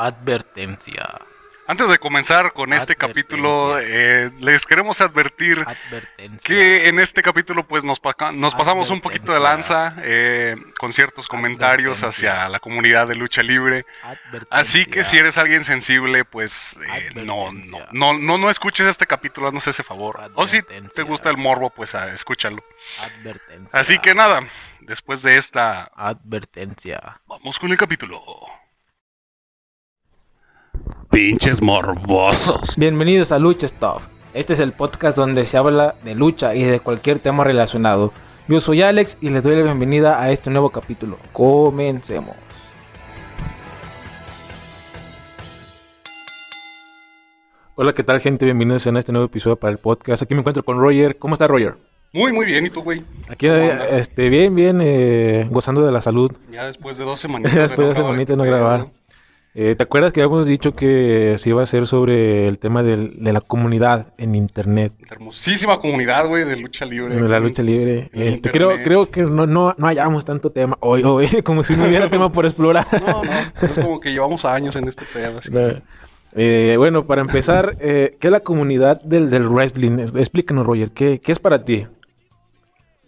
Advertencia. Antes de comenzar con este capítulo, eh, les queremos advertir que en este capítulo pues nos, nos pasamos un poquito de lanza eh, con ciertos comentarios hacia la comunidad de lucha libre. Así que si eres alguien sensible, pues eh, no, no, no, no, no escuches este capítulo, haznos ese favor. O si te gusta el morbo, pues ah, escúchalo. Así que nada, después de esta advertencia, vamos con el capítulo. Pinches morbosos. Bienvenidos a Lucha Stuff. Este es el podcast donde se habla de lucha y de cualquier tema relacionado. Yo soy Alex y les doy la bienvenida a este nuevo capítulo. Comencemos. Hola, ¿qué tal gente? Bienvenidos a este nuevo episodio para el podcast. Aquí me encuentro con Roger. ¿Cómo está Roger? Muy, muy bien. ¿Y tú, güey? Aquí, este, bien, bien, eh, gozando de la salud. Ya después de dos semanas. después de dos semanitas no grabar. Eh, ¿Te acuerdas que habíamos dicho que se iba a hacer sobre el tema de la comunidad en Internet? La hermosísima comunidad, güey, de lucha libre. De la lucha libre. Este, creo, creo que no, no, no hallamos tanto tema hoy, hoy como si no hubiera tema por explorar. No, no, es como que llevamos años en este pedo. Eh, bueno, para empezar, eh, ¿qué es la comunidad del, del wrestling? Explícanos, Roger, ¿qué, ¿qué es para ti?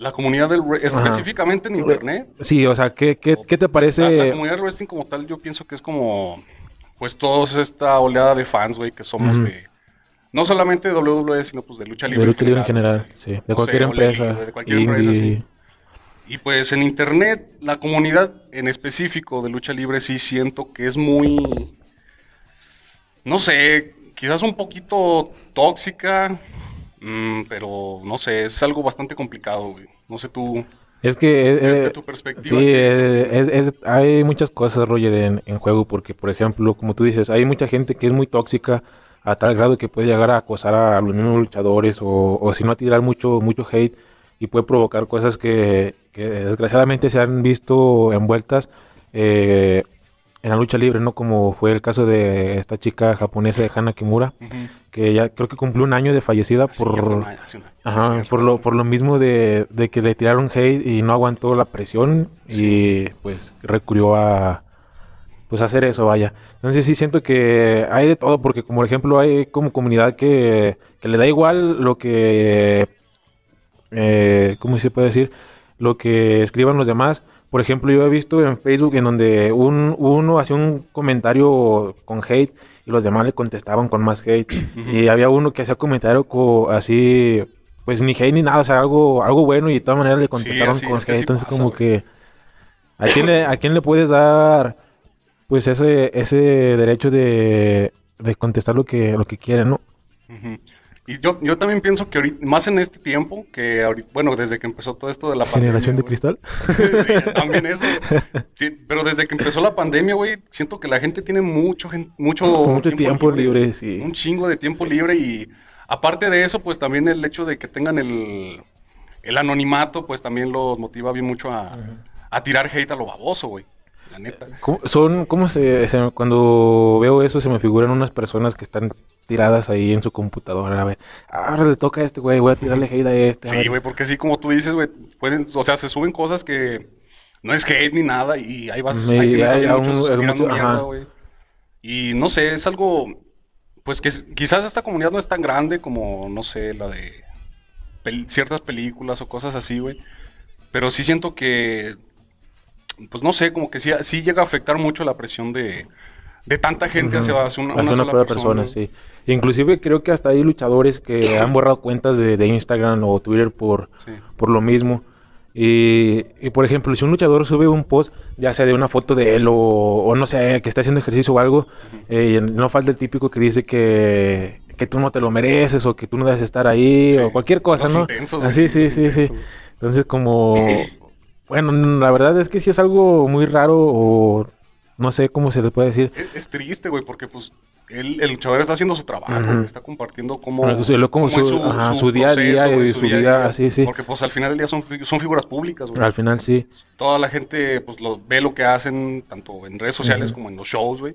La comunidad del específicamente en internet. Sí, o sea, ¿qué, qué, qué te parece? la comunidad del wrestling como tal, yo pienso que es como, pues, todos esta oleada de fans, güey, que somos de, no solamente de WWE, sino pues de lucha libre. De lucha libre en general, sí, de cualquier empresa. De cualquier empresa, sí. Y pues en internet, la comunidad en específico de lucha libre sí siento que es muy, no sé, quizás un poquito tóxica, Mm, pero no sé, es algo bastante complicado, güey. No sé tú. Es que. Eh, tu perspectiva. Sí, eh, hay muchas cosas, Roger, en, en, juego, porque, por ejemplo, como tú dices, hay mucha gente que es muy tóxica a tal grado que puede llegar a acosar a los mismos luchadores o, o si no a tirar mucho, mucho hate y puede provocar cosas que, que desgraciadamente se han visto envueltas eh, en la lucha libre, ¿no? Como fue el caso de esta chica japonesa de Hana Kimura, que ya creo que cumplió un año de fallecida por, por, lo, por lo mismo de, que le tiraron hate y no aguantó la presión y pues recurrió a pues hacer eso, vaya. Entonces sí siento que hay de todo, porque como por ejemplo hay como comunidad que, que le da igual lo que, eh, ¿cómo se puede decir? Lo que escriban los demás por ejemplo, yo he visto en Facebook en donde un, uno hacía un comentario con hate y los demás le contestaban con más hate. y había uno que hacía comentario así, pues ni hate ni nada, o sea, algo, algo bueno y de todas maneras le contestaron con hate. Entonces, como que, ¿a quién, le, ¿a quién le puedes dar pues ese, ese derecho de, de contestar lo que, lo que quiere, no? Y yo, yo también pienso que ahorita, más en este tiempo, que ahorita, bueno, desde que empezó todo esto de la pandemia. ¿Generación de cristal? sí, también eso. Sí, pero desde que empezó la pandemia, güey, siento que la gente tiene mucho, mucho, mucho tiempo, libre, sí. Un chingo de tiempo libre y aparte de eso, pues también el hecho de que tengan el, el anonimato, pues también los motiva bien mucho a, a tirar hate a lo baboso, güey. La neta. son, ¿cómo se, cuando veo eso se me figuran unas personas que están tiradas ahí en su computadora. A ver, ahora le toca a este güey, voy a tirarle hate a este. Sí, güey, porque así como tú dices, güey, pueden, o sea, se suben cosas que no es hate ni nada y ahí vas, sí, hay, hay muchos mierda, güey. Y no sé, es algo, pues que quizás esta comunidad no es tan grande como, no sé, la de ciertas películas o cosas así, güey. Pero sí siento que, pues no sé, como que sí, sí llega a afectar mucho la presión de, de tanta gente hacia, una, una, sola persona. sí. Inclusive creo que hasta hay luchadores que han borrado cuentas de, Instagram o Twitter por, por lo mismo. Y, por ejemplo, si un luchador sube un post, ya sea de una foto de él o, no sé, que está haciendo ejercicio o algo, eh, no falta el típico que dice que, que tú no te lo mereces o que tú no debes estar ahí o cualquier cosa, ¿no? Así, sí, sí, sí. Entonces como, bueno, la verdad es que si es algo muy raro o no sé cómo se le puede decir. Es, triste, güey, porque pues el luchador está haciendo su trabajo, está compartiendo cómo, como su, día a día y su, vida, así, sí. Porque pues al final del día son, son figuras públicas, güey. Al final sí. Toda la gente pues lo, ve lo que hacen, tanto en redes sociales como en los shows, güey.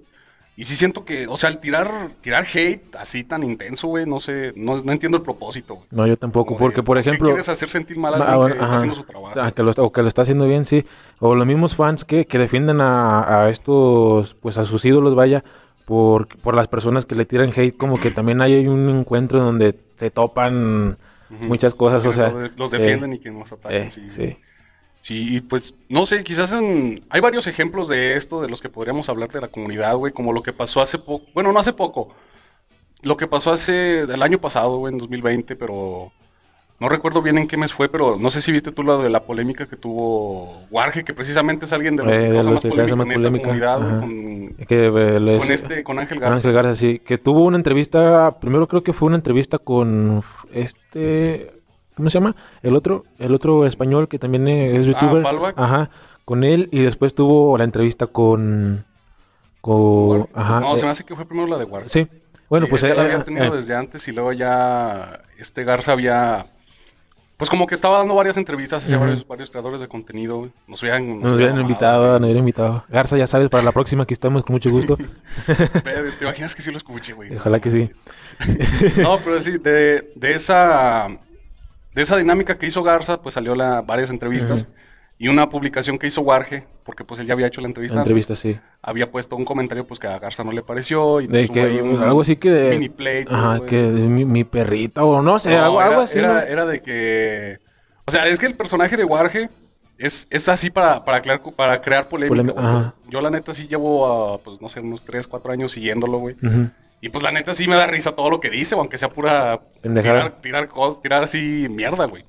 Y sí siento que, o sea, al tirar, tirar hate así tan intenso, güey, no sé, no, no entiendo el propósito, güey. No, yo tampoco, porque por ejemplo... quieres hacer sentir mal a alguien que está haciendo su trabajo? Ah, que lo, o que lo está haciendo bien, sí. O los mismos fans que, que defienden a, a, estos, pues a sus ídolos, vaya, por, por las personas que le tiran hate, como que también hay un encuentro donde se topan muchas cosas, o sea... Los, defienden y que nos atacan, sí. sí. Sí, pues no sé, quizás hay varios ejemplos de esto, de los que podríamos hablar de la comunidad, güey, como lo que pasó hace poco, bueno, no hace poco, lo que pasó hace, el año pasado, güey, en 2020, pero no recuerdo bien en qué mes fue, pero no sé si viste tú lo de la polémica que tuvo Warge, que precisamente es alguien de los eh, que más polémica en esta comunidad, con, eh, con, este, con Ángel Garza. Ángel Garza, sí, que tuvo una entrevista, primero creo que fue una entrevista con este, ¿cómo se llama? El otro, el otro español que también es ah, youtuber. Ah, Ajá, con él y después tuvo la entrevista con... con ajá, no, se me hace que fue primero la de Warge. Sí. Bueno, pues... Él la había tenido desde antes y luego ya este Garza había pues como que estaba dando varias entrevistas hacia varios, creadores de contenido. Nos hubieran, nos, hubieran invitado, nos hubieran invitado. Garza, ya sabes, para la próxima aquí estamos con mucho gusto. ¿Te imaginas que sí lo escuché, güey? Ojalá que sí. no, pero sí, de, de esa de esa dinámica que hizo Garza, pues salió la, varias entrevistas. Y una publicación que hizo Warge, porque pues él ya había hecho la entrevista. La entrevista, sí. Había puesto un comentario pues que a Garza no le pareció. Y de que, algo así que de... Mini play. Ajá, que mi, mi, perrita o no sé, algo, era, así. Era, era, de que... O sea, es que el personaje de Warge es, es así para, para, crear, para crear polémica. Yo la neta sí llevo, pues no sé, unos 3, 4 años siguiéndolo, güey. Y pues la neta sí me da risa todo lo que dice, aunque sea pura... Tirar, tirar cosas, tirar así mierda, güey.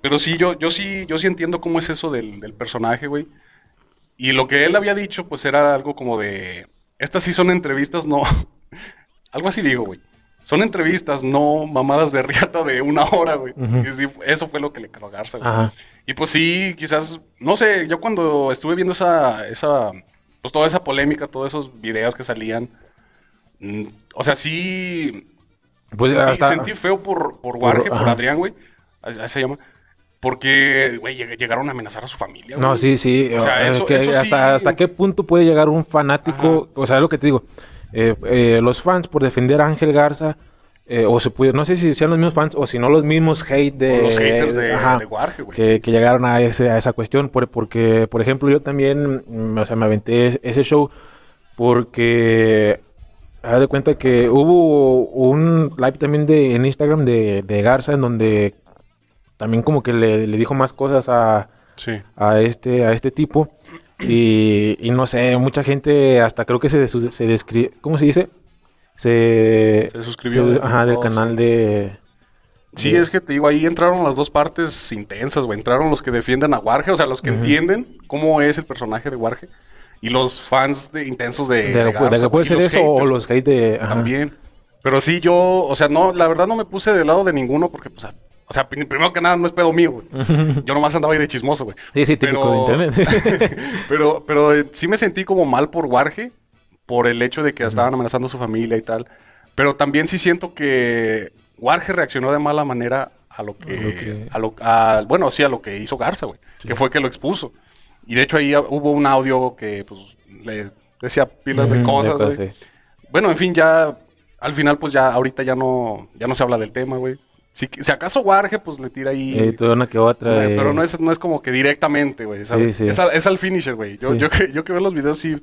Pero sí, yo, yo sí, yo sí entiendo cómo es eso del, del personaje, güey. Y lo que él había dicho, pues era algo como de. Estas sí son entrevistas, no. algo así digo, güey. Son entrevistas, no mamadas de riata de una hora, güey. eso fue lo que le quedó Garza, güey. Y pues sí, quizás, no sé, yo cuando estuve viendo esa, esa, pues toda esa polémica, todos esos videos que salían, o sea, sí, pues sentí, feo por, por Warge, por, Adrián, güey, así se llama, porque, güey, llegaron a amenazar a su familia. No, sí, sí. O sea, eso, hasta, hasta qué punto puede llegar un fanático, o sea, es lo que te digo, eh, eh, los fans por defender a Ángel Garza, eh, o se puede, no sé si sean los mismos fans o si no los mismos hate de... los haters de, Warge, güey. Que, que, llegaron a, ese, a esa cuestión, por, porque, por ejemplo, yo también, mm, o sea, me aventé ese show porque... Haz de cuenta que hubo un live también de, en Instagram de, de Garza en donde también como que le, dijo más cosas a, a, este, a este tipo. Y, no sé, mucha gente hasta creo que se, se describe, ¿cómo se dice? Se, se suscribió. ajá, del canal de... Sí, es que te digo, ahí entraron las dos partes intensas, güey. Entraron los que defienden a Warge, o sea, los que entienden cómo es el personaje de Warge. Y los fans de, intensos de, de, que puede ser eso o los hate de... También. Pero sí, yo, o sea, no, la verdad no me puse del lado de ninguno porque, pues, o sea, primero que nada, no es pedo mío, güey. Yo nomás andaba ahí de chismoso, güey. Sí, sí, típico pero... de internet. pero, pero eh, sí me sentí como mal por Warge, por el hecho de que estaban amenazando a su familia y tal. Pero también sí siento que Warge reaccionó de mala manera a lo que... A lo, a, bueno, sí, a lo que hizo Garza, güey. Que fue que lo expuso. Y de hecho ahí hubo un audio que, pues, le decía pilas de cosas, güey. Bueno, en fin, ya... Al final, pues ya, ahorita ya no, ya no se habla del tema, güey. Si, si acaso Warge, pues le tira ahí. Eh, una que otra. Pero no es, no es como que directamente, güey. Sí, sí. Es, al, es, al, finisher, güey. Yo, yo, que, yo que veo los videos, sí.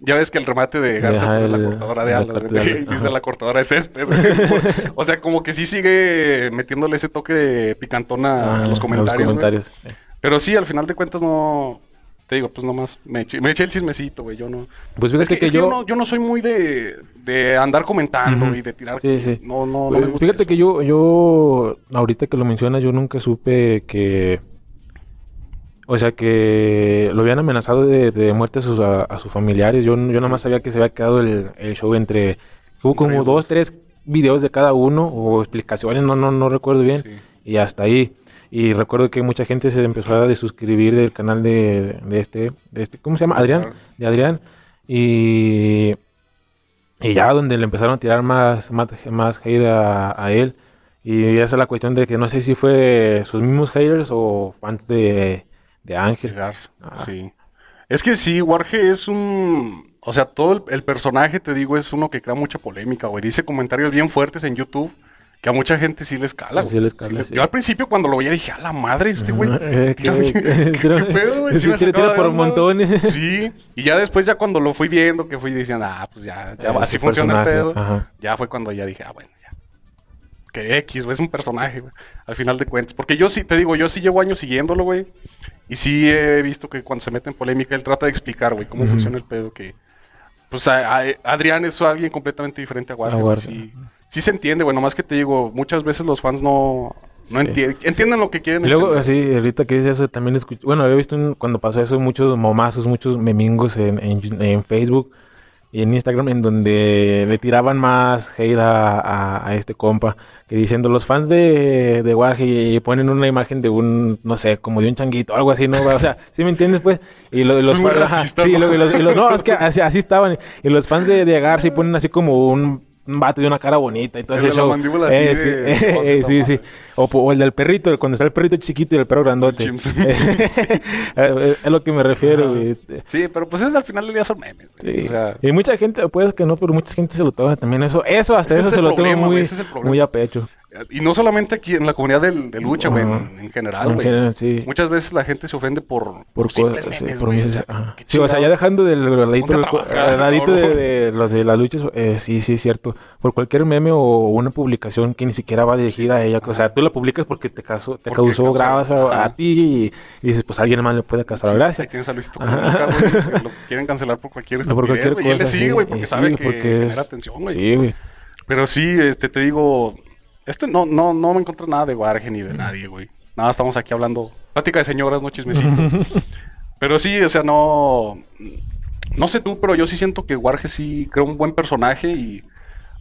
Ya ves que el remate de Garza pues, es la cortadora de alas, güey. Dice la cortadora de césped. o sea, como que sí sigue metiéndole ese toque de picantona a los comentarios. Los comentarios. Pero sí, al final de cuentas no te digo, pues nomás me eché, me eché el chismecito, güey. Yo no. Pues fíjate que, yo... no, yo no soy muy de, de andar comentando y de tirar. Sí, sí. No, no, no me Fíjate que yo, yo, ahorita que lo mencionas, yo nunca supe que. O sea, que lo habían amenazado de, de muerte a sus, a, sus familiares. Yo, yo nada más sabía que se había quedado el, el show entre. Hubo como dos, tres videos de cada uno o explicaciones, no, no, no recuerdo bien. Y hasta ahí. Y recuerdo que mucha gente se empezó a desuscribir del canal de, de este, de este, ¿cómo se llama? Adrián, de Adrián. Y, y ya donde le empezaron a tirar más, más, más hate a, él. Y esa es la cuestión de que no sé si fue sus mismos haters o fans de, de Ángel. Sí. Es que sí, Warge es un... O sea, todo el, el, personaje, te digo, es uno que crea mucha polémica, güey. Dice comentarios bien fuertes en YouTube que a mucha gente sí les cala, sí les cala Yo al principio cuando lo veía dije, a la madre este güey. ¿Qué, pedo, güey? Sí, me tira por montones. Sí, y ya después ya cuando lo fui viendo, que fui diciendo, ah, pues ya, ya eh, así funciona el pedo. Ya fue cuando ya dije, ah, bueno, ya. Que X, güey, es un personaje, güey. Al final de cuentas. Porque yo sí, te digo, yo sí llevo años siguiéndolo, güey. Y sí he visto que cuando se mete en polémica, él trata de explicar, güey, cómo funciona el pedo, que... Pues Adrián es alguien completamente diferente a Warcraft. Sí, sí se entiende, bueno, más que te digo, muchas veces los fans no, no entienden, lo que quieren. Y luego, así, ahorita que dices eso, también escuché, bueno, había visto cuando pasó eso muchos momazos, muchos memingos en, en, Facebook en Instagram en donde le tiraban más hate a, a, este compa, que diciendo los fans de, de Warge y ponen una imagen de un, no sé, como de un changuito, algo así, ¿no? O sea, ¿sí me entiendes, pues? Y, los fans, sí, y, los, no, es que así, así, estaban, y los fans de, de Agar sí ponen así como un un vato de una cara bonita y todo así eh, sí, eh, sí, sí. O, el del perrito, cuando está el perrito chiquito y el perro grandote. Eh, es lo que me refiero, Sí, pero pues es al final del día son memes. O sea... Y mucha gente, puede que no, pero mucha gente se lo toma también eso. Eso, hasta eso se lo tengo muy, muy a pecho. Y no solamente aquí en la comunidad de, lucha, güey, en, general, güey. Muchas veces la gente se ofende por, por, cosas, memes, sí, o sea, sí, o sea, ya dejando del ladito, ladito de, los de las luchas, eh, sí, sí, es cierto. Por cualquier meme o una publicación que ni siquiera va dirigida a ella, o sea, tú la publicas porque te, causó, te causó grabas a, ti y, dices, pues alguien más le puede causar gracia. Ahí tienes a Luisito Comunica, güey, lo quieren cancelar por cualquier no, por cualquier cosa, Y él le sigue, güey, porque sabe que genera atención, güey. Sí, güey. Pero sí, este, te digo este no, no, no me encontré nada de Warge ni de nadie, güey. Nada, estamos aquí hablando. Plática de señoras, no chismecito. pero sí, o sea, no. No sé tú, pero yo sí siento que Warge sí creó un buen personaje y.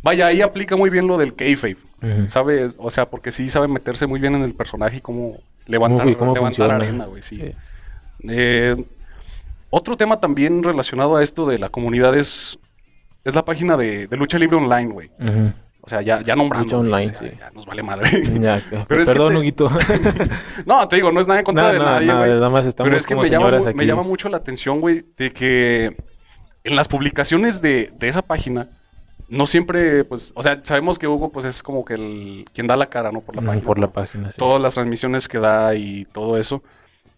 Vaya, ahí aplica muy bien lo del kayfabe. Sabe, o sea, porque sí sabe meterse muy bien en el personaje y cómo levantar, levantar arena, güey, sí. Eh, otro tema también relacionado a esto de la comunidad es, es la página de, Lucha Libre Online, güey. O sea, ya, ya nombrando. online, sí. ya nos vale madre. Pero perdón, Huguito. no, te digo, no es nada en contra de nadie, güey. Nada más estamos Pero es que me llama, me llama mucho la atención, güey, de que en las publicaciones de, de esa página, no siempre, pues, o sea, sabemos que Hugo, pues, es como que el quien da la cara, ¿no? Por la página. Por la página, sí. Todas las transmisiones que da y todo eso.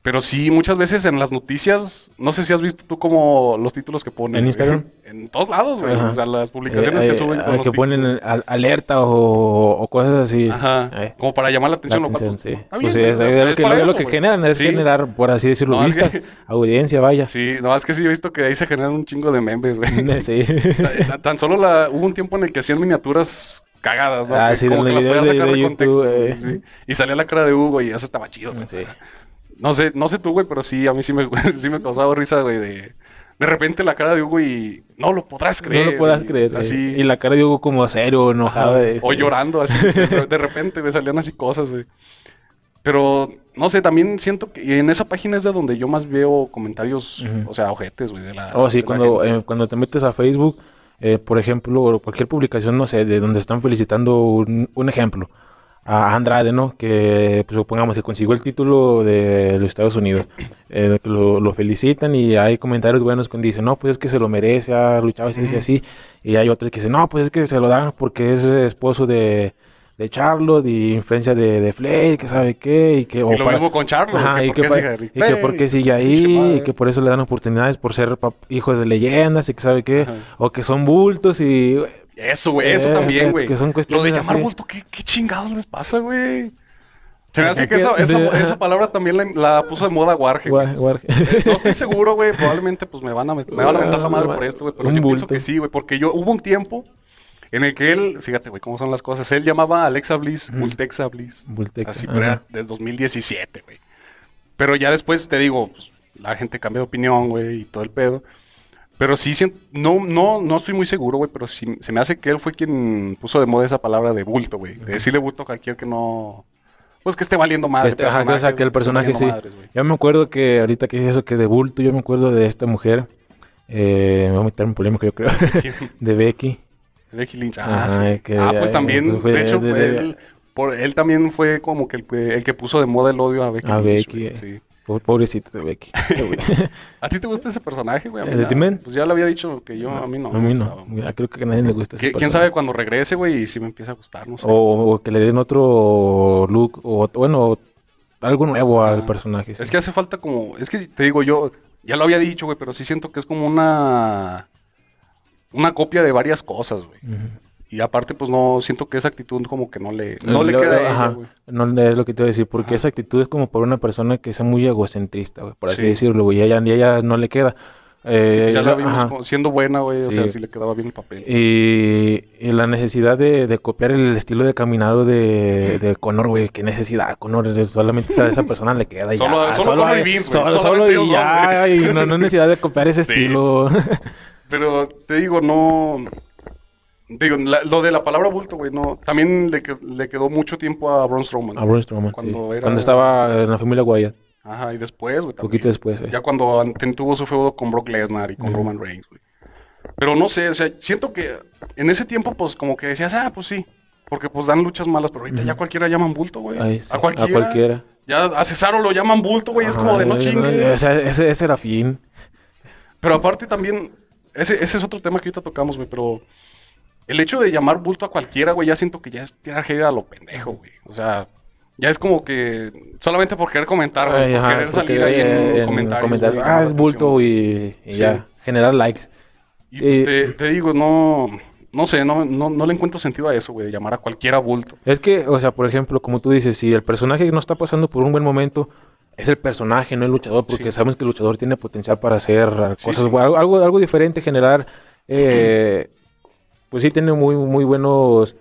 Pero sí, muchas veces en las noticias, no sé si has visto tú como los títulos que ponen. ¿En Instagram? En todos lados, güey. O sea, las publicaciones que suben. Con que ponen alerta o, cosas así. Ajá. como para llamar la atención. La atención sí. pues sí, es, lo, que, generan, es generar, por así decirlo, vista, audiencia, vaya. Sí, no, es que sí he visto que ahí se generan un chingo de memes, güey. Sí. Tan solo la, hubo un tiempo en el que hacían miniaturas cagadas, ¿no? Ah, sí, como que las podías sacar de, contexto. Eh. sí. Y salía la cara de Hugo y eso estaba chido, güey. Sí. No sé, no sé tú, güey, pero sí, a mí sí me, sí me causaba risa, güey, de... De repente la cara de Hugo y no lo podrás creer. No lo podrás creer. Así. Y la cara de Hugo como cero, enojado. o llorando, así. de, repente me salían así cosas, güey. Pero, no sé, también siento que en esa página es de donde yo más veo comentarios, o sea, ojetes, güey, de la... Oh, sí, cuando, eh, cuando te metes a Facebook, eh, por ejemplo, cualquier publicación, no sé, de donde están felicitando un, un ejemplo a Andrade, ¿no? Que pues, supongamos que consiguió el título de los Estados Unidos. Eh, lo, felicitan y hay comentarios buenos que dicen, no, pues es que se lo merece, ha luchado así, y así. Y hay otros que dicen, no, pues es que se lo dan porque es esposo de, de Charlotte y influencia de, de Flair, que sabe qué. Y, que, lo mismo con Charlotte. y, que, y que porque sigue ahí, y que por eso le dan oportunidades por ser hijos de leyendas y que sabe qué. O que son bultos y eso, güey, eso eh, también, güey. Lo de llamar bulto, ¿qué, ¿qué, chingados les pasa, güey? Se me hace que esa, esa, palabra también la, puso de moda Warge. Eh, no estoy seguro, güey. Probablemente pues me van a, me van a mentar la madre por esto, güey. Pero yo pienso que sí, güey. Porque yo hubo un tiempo en el que él, fíjate, güey, cómo son las cosas. Él llamaba a Alexa Bliss Bultexa Bliss. Bultexa. Así, pero era del 2017, güey. Pero ya después te digo, pues, la gente cambió de opinión, güey, y todo el pedo. Pero sí, no, no, no estoy muy seguro, güey, pero sí, se me hace que él fue quien puso de moda esa palabra de bulto, güey. De decirle bulto a cualquier que no... Pues que esté valiendo madre. Este, ajá, o sea, que el personaje sí. yo me acuerdo que ahorita que es eso que de bulto, yo me acuerdo de esta mujer. Eh, me voy a meter en polémica, yo creo. de Becky. Becky Lynch. Ah, sí. ah pues también, de hecho, él, por, él también fue como que el, el, que puso de moda el odio a Becky. A Becky. sí. Pobrecito de Becky. ¿A ti te gusta ese personaje, güey? ¿El de Pues ya le había dicho que yo, a mí no. A mí no. creo que a nadie le gusta ese ¿Quién sabe cuando regrese, güey, y si me empieza a gustar, no sé. O, que le den otro look, o bueno, algo nuevo al personaje. Es que hace falta como. Es que te digo, yo ya lo había dicho, güey, pero sí siento que es como una. Una copia de varias cosas, güey. Y aparte, pues no, siento que esa actitud como que no le, no le queda a güey. No es lo que te voy a decir, porque esa actitud es como por una persona que es muy egocentrista, güey, por así decirlo, güey, y a ella, no le queda. Eh, ya la vimos siendo buena, güey, o sea, sí le quedaba bien el papel. Y, la necesidad de, copiar el estilo de caminado de, de Connor, güey, qué necesidad, Connor, solamente a esa persona le queda. Y solo, ya, solo, solo, Connor y Vince, solo, solo y ya, y no, no necesidad de copiar ese estilo. Pero te digo, no Digo, lo de la palabra bulto, güey, no. También le, le, quedó mucho tiempo a Braun Strowman. A Braun Strowman, cuando, era... cuando estaba en la familia Wyatt. Ajá, y después, güey. Poquito después, Ya cuando tuvo su feudo con Brock Lesnar y con Roman Reigns, güey. Pero no sé, o sea, siento que en ese tiempo, pues, como que decías, ah, pues sí. Porque, pues, dan luchas malas, pero ahorita ya cualquiera llaman bulto, güey. A cualquiera. A cualquiera. Ya a Cesaro lo llaman bulto, güey. Es como de no chingues. O sea, ese, ese era fin. Pero aparte también, ese, ese es otro tema que ahorita tocamos, güey, pero el hecho de llamar bulto a cualquiera, güey, ya siento que ya es tirar a lo pendejo, güey. O sea, ya es como que solamente por querer comentar, güey, por querer salir ahí en, comentarios. ah, es bulto y, ya, generar likes. Y pues, te, digo, no, no sé, no, no, no le encuentro sentido a eso, güey, de llamar a cualquiera bulto. Es que, o sea, por ejemplo, como tú dices, si el personaje no está pasando por un buen momento, es el personaje, no el luchador, porque sabemos que el luchador tiene potencial para hacer cosas, algo, algo diferente, generar eh, pues sí tiene muy, muy buenos,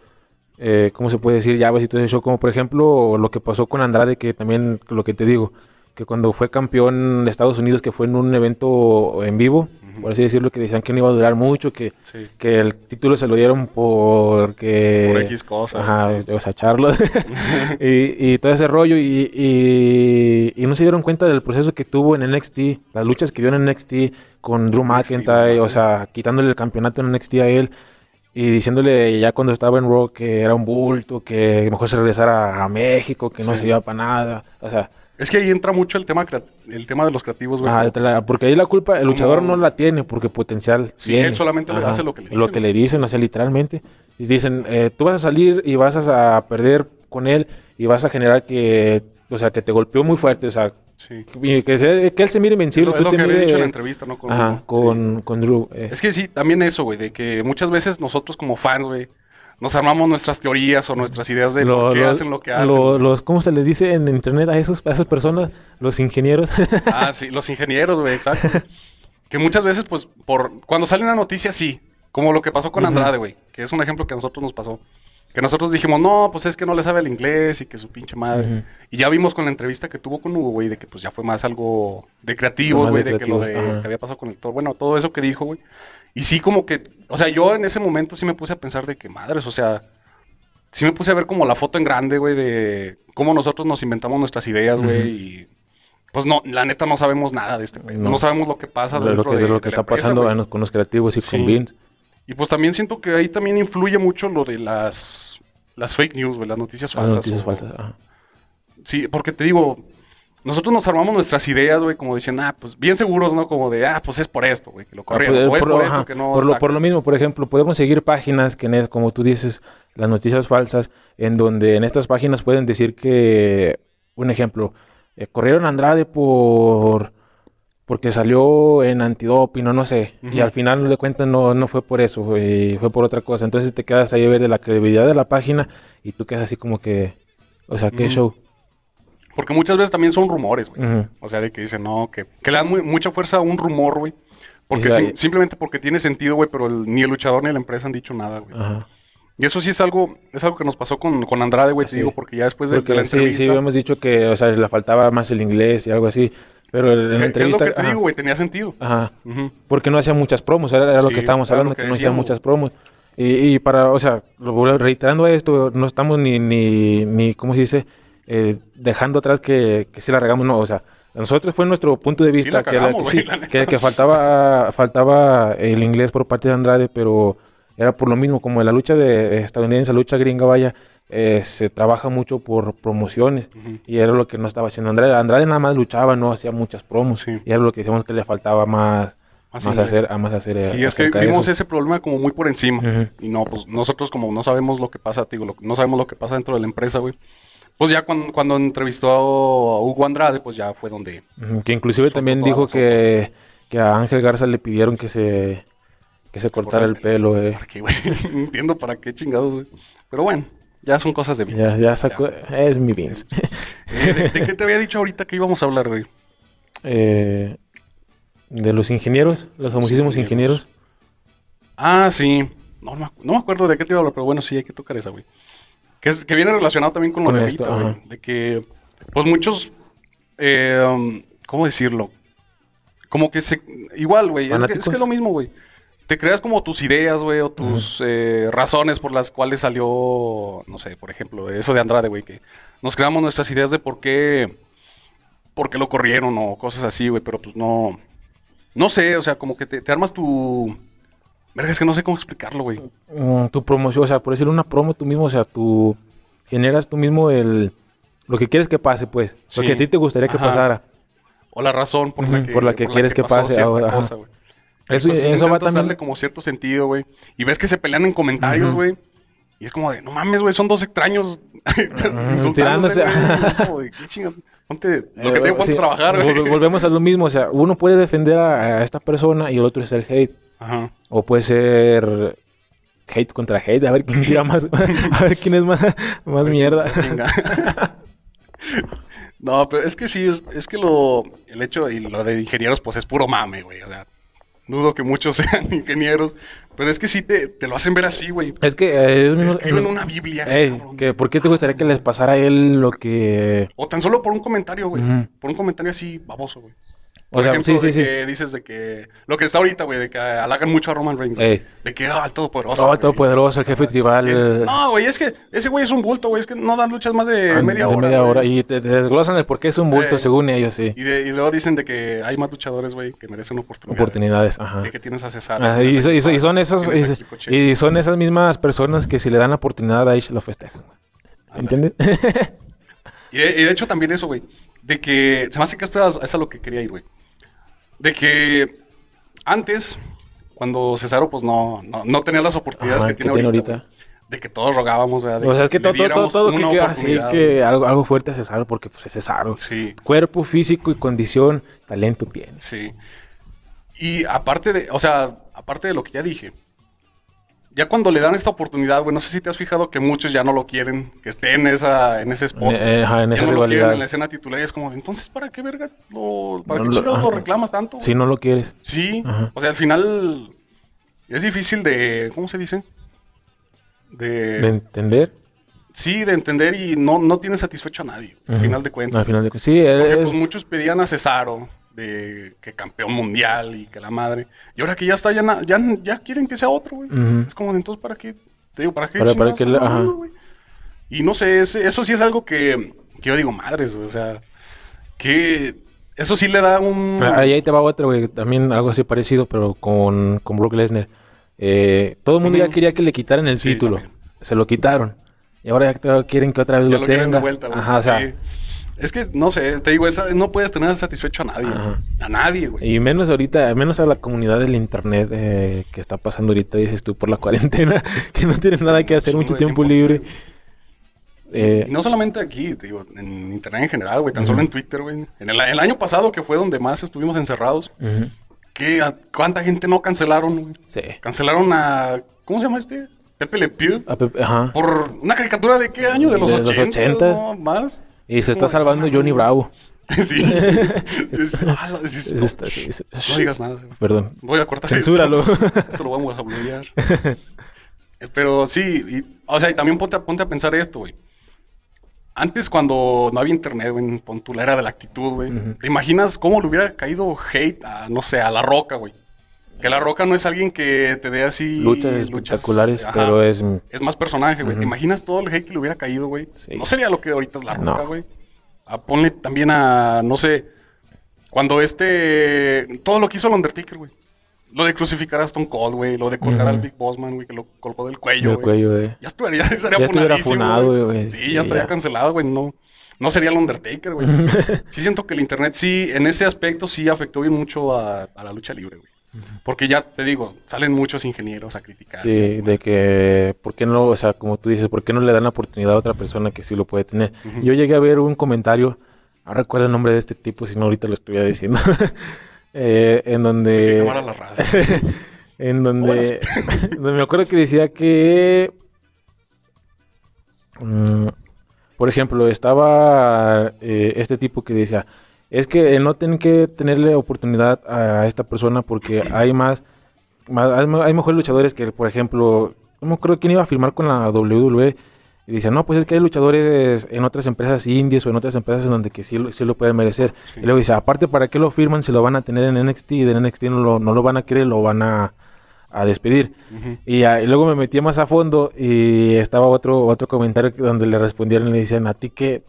eh, ¿cómo se puede decir? Llaves y todo eso, como por ejemplo lo que pasó con Andrade, que también lo que te digo, que cuando fue campeón de Estados Unidos, que fue en un evento en vivo, por así decirlo, que decían que no iba a durar mucho, que, que el título se lo dieron porque... Por X cosas. Ajá, o sea, Charlo. y, y, todo ese rollo, y, y, y, no se dieron cuenta del proceso que tuvo en NXT, las luchas que dio en NXT con Drew McIntyre, o sea, quitándole el campeonato en NXT a él y diciéndole ya cuando estaba en Raw que era un bulto, que mejor se regresara a México, que no se iba para nada, o sea... Es que ahí entra mucho el tema el tema de los creativos, güey. porque ahí la culpa, el luchador no la tiene, porque potencial Sí, él solamente hace lo que le dicen. Lo que le dicen, o sea, literalmente. Y dicen, eh, tú vas a salir y vas a perder con él y vas a generar que, o sea, que te golpeó muy fuerte, o sea, Sí. Que, que, él se mire invencible. Es lo, que había dicho en la entrevista, ¿no? Con, Ajá, con, con Drew. Eh. Es que sí, también eso, güey, de que muchas veces nosotros como fans, güey, nos armamos nuestras teorías o nuestras ideas de lo, qué hacen lo que hacen. los, ¿Cómo se les dice en internet a, esos, a esas personas? Los ingenieros. ah, sí, los ingenieros, güey, exacto. que muchas veces, pues, por cuando sale una noticia, sí. Como lo que pasó con Andrade, güey, que es un ejemplo que a nosotros nos pasó. Que nosotros dijimos, no, pues es que no le sabe el inglés y que su pinche madre. Y ya vimos con la entrevista que tuvo con Hugo, güey, de que pues ya fue más algo de creativo, güey, de, que lo de que había pasado con el Thor. Bueno, todo eso que dijo, güey. Y sí, como que, o sea, yo en ese momento sí me puse a pensar de que madres, o sea, sí me puse a ver como la foto en grande, güey, de cómo nosotros nos inventamos nuestras ideas, güey, y pues no, la neta no sabemos nada de este güey. No. sabemos lo que pasa de lo que, de, lo que está pasando con los creativos y con Vince. Y pues también siento que ahí también influye mucho lo de las, las fake news, las noticias falsas. Las noticias falsas, Sí, porque te digo, nosotros nos armamos nuestras ideas, güey, como dicen, ah, pues bien seguros, ¿no? Como de, ah, pues es por esto, güey, que lo ah, corrieron. o es por, esto que no. Por lo, por lo, mismo, por ejemplo, podemos seguir páginas que, como tú dices, las noticias falsas, en donde en estas páginas pueden decir que, un ejemplo, eh, corrieron a Andrade por porque salió en antidoping, no, no sé, y al final de cuentas no, no fue por eso, fue, fue, por otra cosa, entonces te quedas ahí a ver de la credibilidad de la página y tú quedas así como que, o sea, qué show. Porque muchas veces también son rumores, güey. O sea, de que dicen, no, que, que le dan mucha fuerza a un rumor, güey. Porque simplemente porque tiene sentido, güey, pero ni el luchador ni la empresa han dicho nada, güey. Y eso sí es algo, es algo que nos pasó con, con Andrade, güey, te digo, porque ya después de, la entrevista... Sí, sí, hemos dicho que, o sea, le faltaba más el inglés y algo así. Pero en la entrevista. Es lo que te digo, güey, tenía sentido. Ajá. Porque no hacía muchas promos, era, lo que estábamos hablando, que, no hacía muchas promos. Y, para, o sea, reiterando esto, no estamos ni, ni, ni ¿cómo se dice? Eh, dejando atrás que, que si la regamos, no, o sea, nosotros fue nuestro punto de vista que, que, faltaba, faltaba el inglés por parte de Andrade, pero era por lo mismo, como en la lucha de estadounidense, la lucha gringa, vaya, eh, se trabaja mucho por promociones y era lo que no estaba haciendo Andrade. Andrade nada más luchaba, no hacía muchas promos y era lo que decíamos que le faltaba más, más, hacer, a más hacer. Sí, es que vimos ese problema como muy por encima y no, pues nosotros como no sabemos lo que pasa, digo, no sabemos lo que pasa dentro de la empresa, güey. Pues ya cuando, cuando entrevistó a Hugo Andrade, pues ya fue donde... Que inclusive también dijo que, que a Ángel Garza le pidieron que se que se cortara el pelo, eh. güey? entiendo para qué chingados, güey. Pero bueno, ya son cosas de Vince. Ya, ya sacó, es mi Vince. Eh, de, qué te había dicho ahorita que íbamos a hablar, güey? Eh, de los ingenieros, los famosísimos ingenieros. Ah, sí. No, no, me acuerdo de qué te iba a hablar, pero bueno, sí hay que tocar esa, güey. Que, es, que viene relacionado también con lo de ahorita, güey. De que, pues muchos, eh, um, ¿cómo decirlo? Como que se, igual, güey, es que, es que es lo mismo, güey te creas como tus ideas, güey, o tus eh, razones por las cuales salió, no sé, por ejemplo, eso de Andrade, güey, que nos creamos nuestras ideas de por qué, por qué lo corrieron o cosas así, güey, pero pues no, no sé, o sea, como que te, armas tu... Verga, es que no sé cómo explicarlo, güey. Mm, tu promoción, o sea, por decir una promo tú mismo, o sea, tú generas tú mismo el... Lo que quieres que pase, pues. Lo que a ti te gustaría que pasara. O la razón por la que, por la que quieres que, pase ahora. Cosa, eso, pues, eso va también... darle como cierto sentido, güey. Y ves que se pelean en comentarios, güey. Y es como de, no mames, güey, son dos extraños insultándose, Es como de, qué chingada. Ponte lo que tengo, que trabajar, güey. Volvemos a lo mismo, o sea, uno puede defender a, esta persona y el otro es el hate. Ajá. O puede ser hate contra hate, a ver quién tira más, a ver quién es más, más mierda. no, pero es que sí, es, es que lo, el hecho y lo de ingenieros, pues es puro mame, güey, o sea dudo que muchos sean ingenieros, pero es que sí te, te lo hacen ver así, güey. Es que eh, es escriben una Biblia. que ¿Por qué te gustaría que les pasara a él lo que... O tan solo por un comentario, güey. Por un comentario así baboso, güey. Por ejemplo, de que dices de que lo que está ahorita, güey, de que halagan mucho a Roman Reigns. De que ah, el todopoderoso. Oh, el todopoderoso, el jefe tribal. no, güey, es que ese güey es un bulto, güey. Es que no dan luchas más de media hora. media hora. Y te, desglosan el por qué es un bulto, según ellos, sí. Y, y, luego dicen de que hay más luchadores, güey, que merecen oportunidades. Oportunidades, ajá. De que tienes a César. Ah, y, son esos. Y, son esas mismas personas que si le dan la oportunidad ahí se lo festejan. ¿Entiendes? y, de, hecho también eso, güey. De que se me hace que esto es, es a lo que quería ir, güey de que antes, cuando Cesaro pues no, no, tenía las oportunidades que, tiene ahorita, de que todos rogábamos, ¿verdad? o sea, es que todo, todo, todo que, así que algo, algo fuerte a Cesaro porque pues es Cesaro. Sí. Cuerpo, físico y condición, talento tiene. Sí. Y aparte de, o sea, aparte de lo que ya dije, ya cuando le dan esta oportunidad, güey, no sé si te has fijado que muchos ya no lo quieren, que esté en esa, en ese spot. Eh, en esa no lo quieren en la escena titular y es como, entonces, ¿para qué verga lo, para qué lo, reclamas tanto? Si no lo quieres. Sí, o sea, al final es difícil de, ¿cómo se dice? De, de entender. Sí, de entender y no, no tiene satisfecho a nadie, al final de cuentas. Al final de cuentas, sí. Porque, pues, muchos pedían a Cesaro, de que campeón mundial y que la madre. Y ahora que ya está, ya, ya, ya quieren que sea otro, güey. Es como, entonces, ¿para qué? Te digo, ¿para qué? Para, que Y no sé, eso sí es algo que, que yo digo, madres, güey. O sea, que eso sí le da un... Ahí, ahí te va otro, güey. También algo así parecido, pero con, con Brock Lesnar. Eh, todo el mundo ya quería que le quitaran el título. Se lo quitaron. Y ahora ya quieren que otra vez lo, tenga. Ajá, o sea, es que, no sé, te digo, esa, no puedes tener satisfecho a nadie. A nadie, güey. Y menos ahorita, menos a la comunidad del internet eh, que está pasando ahorita, dices tú, por la cuarentena, que no tienes nada que hacer, mucho tiempo, libre. Eh, y no solamente aquí, te digo, en internet en general, güey, tan solo en Twitter, güey. En el, año pasado, que fue donde más estuvimos encerrados, ¿cuánta gente no cancelaron, Sí. Cancelaron a, ¿cómo se llama este? Pepe Le Pew. ajá. Por una caricatura de qué año, de los, de 80, los 80. ¿no? Más. Y se está salvando Johnny Bravo. Sí. Ah, no, digas nada. Perdón. Voy a cortar Censúralo. Esto, esto lo vamos a bloquear. Pero sí, o sea, y también ponte, ponte a pensar esto, güey. Antes, cuando no había internet, güey, en tu era de la actitud, güey. ¿Te imaginas cómo le hubiera caído hate a, no sé, a La Roca, güey? Que La Roca no es alguien que te dé así... Luchas, espectaculares, pero es... Es más personaje, güey. ¿Te imaginas todo el hate que le hubiera caído, güey? No sería lo que ahorita es La Roca, güey. Ah, ponle también a, no sé, cuando este... Todo lo que hizo el Undertaker, güey. lo de crucificar a Stone Cold, güey. Lo de colgar al Big Boss Man, güey, que lo colgó del cuello, Del cuello, güey. Ya estaría, ya estaría ya funado, güey. Sí, ya estaría cancelado, güey. No, no sería el Undertaker, güey. sí siento que el internet sí, en ese aspecto sí afectó bien mucho a, la lucha libre, güey. Porque ya te digo, salen muchos ingenieros a criticar. Sí, de que, ¿por qué no, o sea, como tú dices, ¿por qué no le dan la oportunidad a otra persona que sí lo puede tener? Yo llegué a ver un comentario, ahora recuerdo el nombre de este tipo, si no ahorita lo estuviera diciendo, eh, en donde... La raza? en donde, donde me acuerdo que decía que... Mm, por ejemplo, estaba eh, este tipo que decía, es que no tienen que tenerle oportunidad a esta persona porque hay más, hay mejores luchadores que, por ejemplo, no acuerdo quién iba a firmar con la WWE y dice, no, pues es que hay luchadores en otras empresas indies o en otras empresas en donde que sí, sí lo pueden merecer. Y luego dice, aparte, ¿para qué lo firman si lo van a tener en NXT y de NXT no lo, no lo van a querer, lo van a, a despedir. y, luego me metí más a fondo y estaba otro otro comentario donde le respondieron y le dicen, ¿a ti qué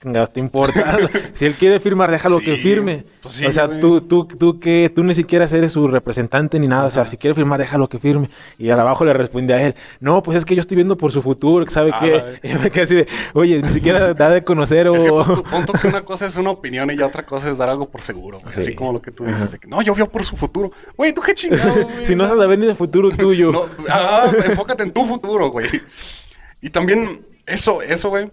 te importa? si él quiere firmar, déjalo que firme. Pues o sea, tú, tú, tú que tú ni siquiera eres su representante ni nada. O sea, si quiere firmar, déjalo que firme. Y abajo le responde a él, no, pues es que yo estoy viendo por su futuro, ¿sabe ah, qué? Y me quedé así de, oye, ni siquiera da de conocer o... que una cosa es una opinión y otra cosa es dar algo por seguro. Así como lo que tú dices, de que no, yo veo por su futuro. Güey, tú qué chingados, güey. si no sabes ver ni el futuro tuyo. ah, enfócate en tu futuro, güey. Y también, eso, eso, güey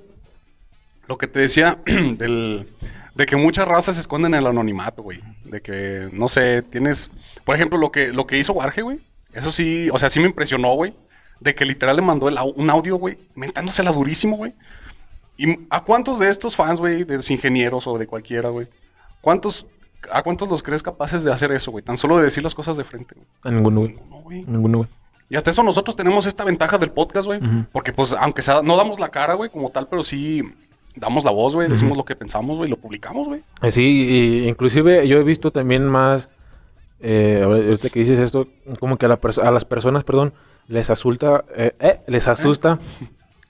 lo que te decía del, de que muchas razas se esconden en el anonimato, güey. De que, no sé, tienes... Por ejemplo, lo que, lo que hizo Warge, güey. Eso sí, o sea, sí me impresionó, güey. De que literal le mandó un audio, güey, mentándosela durísimo, güey. ¿Y a cuántos de estos fans, güey, de los ingenieros o de cualquiera, güey? ¿Cuántos, ¿A cuántos los crees capaces de hacer eso, güey? Tan solo de decir las cosas de frente, güey. A ninguno, güey. Ninguno, güey. Y hasta eso nosotros tenemos esta ventaja del podcast, güey. Porque, pues, aunque sea, no damos la cara, güey, como tal, pero sí damos la voz, güey, decimos lo que pensamos, güey, lo publicamos, güey. Eh, sí, inclusive yo he visto también más, eh, ahorita que dices esto, como que a, a las personas, perdón, les asusta, eh, eh les asusta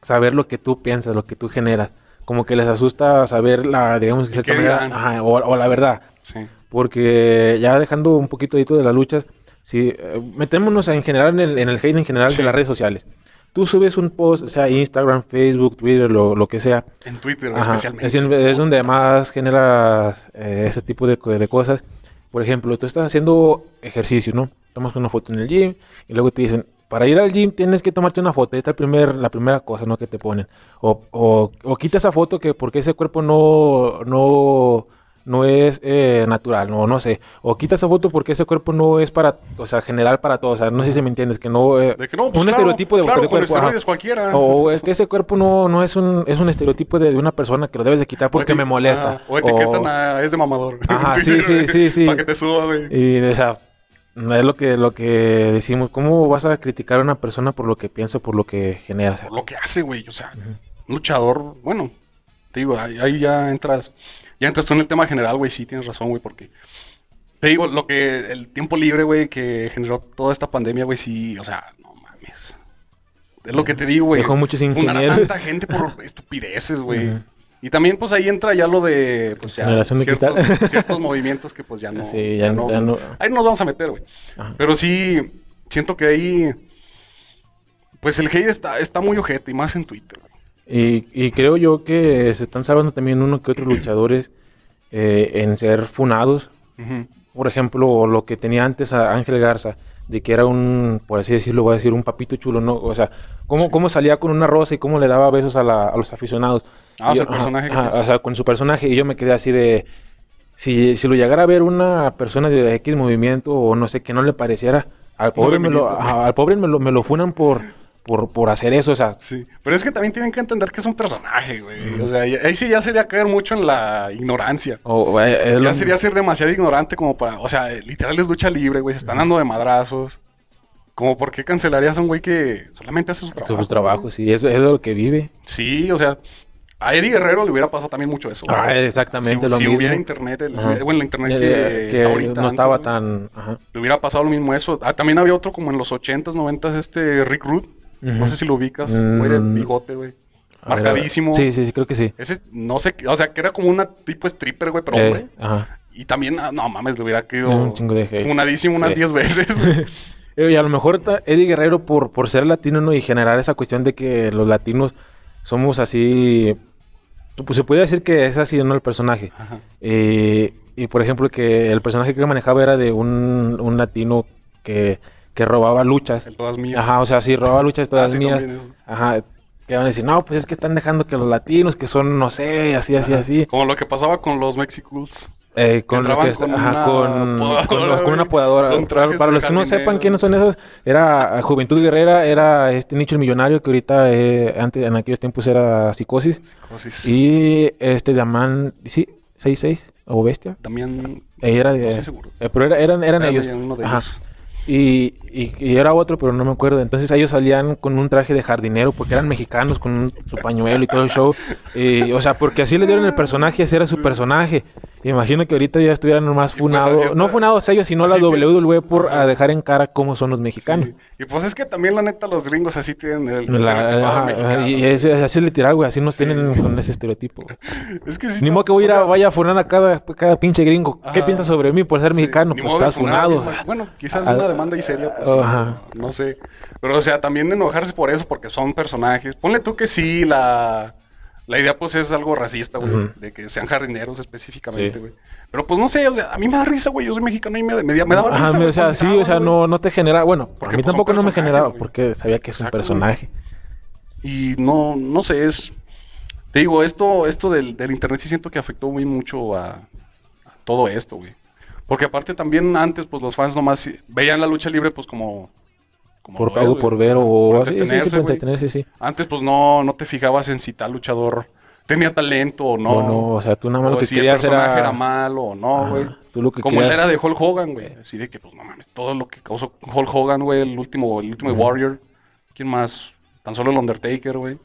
saber lo que tú piensas, lo que tú generas. Como que les asusta saber la, digamos, cierta manera, o, la verdad. Sí. Porque ya dejando un poquito de las luchas, si metémonos en general en el, en el hate en general de las redes sociales tú subes un post, o sea, Instagram, Facebook, Twitter, lo, lo que sea. En Twitter especialmente. Es, donde más generas eh, ese tipo de, de, cosas. Por ejemplo, tú estás haciendo ejercicio, ¿no? Tomas una foto en el gym y luego te dicen, para ir al gym tienes que tomarte una foto. Esta es primer, la primera cosa, ¿no? Que te ponen. O, o, o quita esa foto que porque ese cuerpo no, no no es eh, natural, no, no sé. O quita esa foto porque ese cuerpo no es para, o sea, general para todos. O sea, no sé si me entiendes, que no, eh, que no pues un estereotipo de, claro, cuerpo. cualquiera. O es que ese cuerpo no, no es un, es un estereotipo de, una persona que lo debes de quitar porque me molesta. o etiquetan a, es de mamador. Ajá, sí, sí, sí, sí. Para que te suba, güey. Y, o sea, es lo que, lo que decimos. ¿Cómo vas a criticar a una persona por lo que piensa, por lo que genera? Por lo que hace, güey. O sea, un luchador, bueno, te digo, ahí ya entras ya entras tú en el tema general, güey, sí tienes razón, güey, porque te digo, lo que el tiempo libre, güey, que generó toda esta pandemia, güey, sí, o sea, no mames. Es lo que te digo, güey. Dejó muchos ingenieros. tanta gente por estupideces, güey. Y también, pues ahí entra ya lo de, pues ya, ciertos, ciertos, movimientos que, pues ya no. Sí, ya, no, Ahí nos vamos a meter, güey. Pero sí, siento que ahí. Pues el hate está, está muy ojete, y más en Twitter, güey. Y, creo yo que se están salvando también uno que otros luchadores eh, en ser funados. Por ejemplo, lo que tenía antes a Ángel Garza, de que era un, por así decirlo, voy a decir, un papito chulo, ¿no? O sea, cómo, cómo salía con una rosa y cómo le daba besos a, los aficionados. Ah, su personaje. o sea, con su personaje. Y yo me quedé así de, si, si lo llegara a ver una persona de X movimiento o no sé, que no le pareciera, al pobre, me lo, al pobre me lo, me lo funan por por, por hacer eso, o sea. Sí, pero es que también tienen que entender que es un personaje, güey. O sea, ahí sí ya sería caer mucho en la ignorancia. O, ya sería ser demasiado ignorante como para, o sea, literal es lucha libre, güey, se están dando de madrazos. Como por qué cancelarías a un güey que solamente hace su trabajo. Su trabajo, sí, eso es lo que vive. Sí, o sea, a Eddie Guerrero le hubiera pasado también mucho eso. Ah, exactamente si, hubiera internet, el, bueno, la internet que, está ahorita. No estaba tan. Le hubiera pasado lo mismo eso. Ah, también había otro como en los 80s, 90s, este Rick No sé si lo ubicas, güey de mm. bigote, güey. Marcadísimo. Sí, sí, sí, creo que sí. Ese, no sé, o sea, que era como una tipo stripper, güey, pero eh, hombre. Ajá. Y también, ah, no mames, le hubiera quedado un chingo de funadísimo unas 10 veces. y a lo mejor Eddie Guerrero, por, por ser latino, ¿no? Y generar esa cuestión de que los latinos somos así. Pues se puede decir que es así, ¿no? El personaje. Eh, y por ejemplo, que el personaje que manejaba era de un, un latino que, que robaba luchas. todas mías. Ajá, o sea, sí, robaba luchas todas ah, mías. Ajá, que van a decir, no, pues es que están dejando que los latinos, que son, no sé, así, así, así. Como lo que pasaba con los Mexicals. Eh, con, con, una con, una podadora. Para, los que no sepan quiénes son esos, era Juventud Guerrera, era este nicho el millonario que ahorita eh, antes en aquellos tiempos era Psicosis. Psicosis. Y este Diamant, sí, 66 o Bestia. También. Eh, era de, eh, pero eran, eran ellos. Ajá. Y, y, era otro, pero no me acuerdo. Entonces ellos salían con un traje de jardinero porque eran mexicanos con su pañuelo y todo el show. Y, o sea, porque así le dieron el personaje, ese era su personaje. Imagino que ahorita ya estuvieran más pues, funados, no funados ellos, sino la WWE por a dejar en cara cómo son los mexicanos. Y pues es que también la neta los gringos así tienen el Y así literal, güey, así nos tienen con ese estereotipo. Es que Ni modo que voy a ir a, vaya a funar a cada, cada pinche gringo. ¿Qué piensas sobre mí por ser mexicano? pues estás funado. Bueno, quizás una demanda y seria, pues no sé. Pero o sea, también enojarse por eso porque son personajes. Ponle tú que sí, la la idea, pues, es algo racista, güey. De que sean jardineros específicamente, güey. Pero, pues, no sé, o sea, a mí me da risa, güey. Yo soy mexicano y me, me, me daba risa. o sea, sí, o sea, no, no te genera... Bueno, porque a mí pues, tampoco no me generaba, porque sabía que es un personaje. Y no, no sé, es... Te digo, esto, esto del, del internet sí siento que afectó muy mucho a, a todo esto, güey. Porque aparte también antes, pues, los fans nomás veían la lucha libre, pues, como por algo por ver o así, sí, sí, Antes pues no, no te fijabas en si tal luchador tenía talento o no. O no, o sea, tú nada más lo que si querías el personaje era... malo o no, güey. Como querías... era de Hulk Hogan, güey. Así de que, pues no mames, todo lo que causó Hulk Hogan, güey, el último, el último Warrior. ¿Quién más? Tan solo el Undertaker, güey.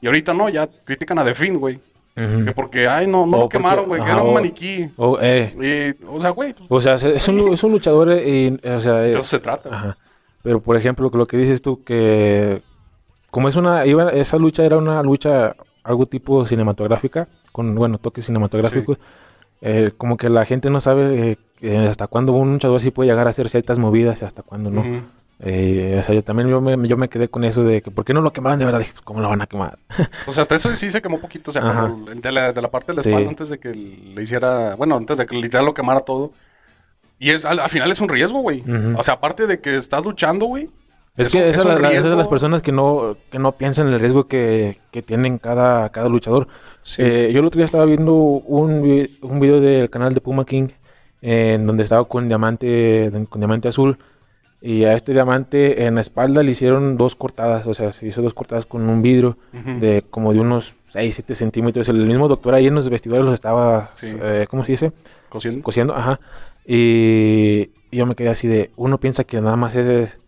Y ahorita no, ya critican a The Fiend, güey. Que porque, ay, no, no lo quemaron, güey, que era un maniquí. O, eh. o sea, güey. Pues, o sea, es un, es un luchador y, o sea... De eso se trata. Ajá. Pero por ejemplo, lo que dices tú, que como es una, esa lucha era una lucha algo tipo cinematográfica, con, bueno, toques cinematográficos, eh, como que la gente no sabe eh, hasta cuándo un luchador así puede llegar a hacer ciertas movidas y hasta cuándo no. Eh, o sea, yo también yo me, yo me quedé con eso de que, ¿por qué no lo quemaban de verdad? Dije, pues, ¿cómo lo van a quemar? o sea, hasta eso sí se quemó un poquito, o sea, de la, de la parte de la espalda antes de que le hiciera, bueno, antes de que literal lo quemara todo, y es, al, final es un riesgo, güey. O sea, aparte de que estás luchando, güey. Es, que esas son de las personas que no, que no piensan en el riesgo que, que tienen cada, cada luchador. Eh, yo el otro día estaba viendo un, un video del canal de Puma King en donde estaba con diamante, con diamante azul. Y a este diamante en la espalda le hicieron dos cortadas, o sea, se hizo dos cortadas con un vidrio de como de unos 6, 7 centímetros. El mismo doctor ahí en los vestidores los estaba, eh, ¿cómo se dice? Cosiendo. Cosiendo, ajá. Y yo me quedé así de, uno piensa que nada más es,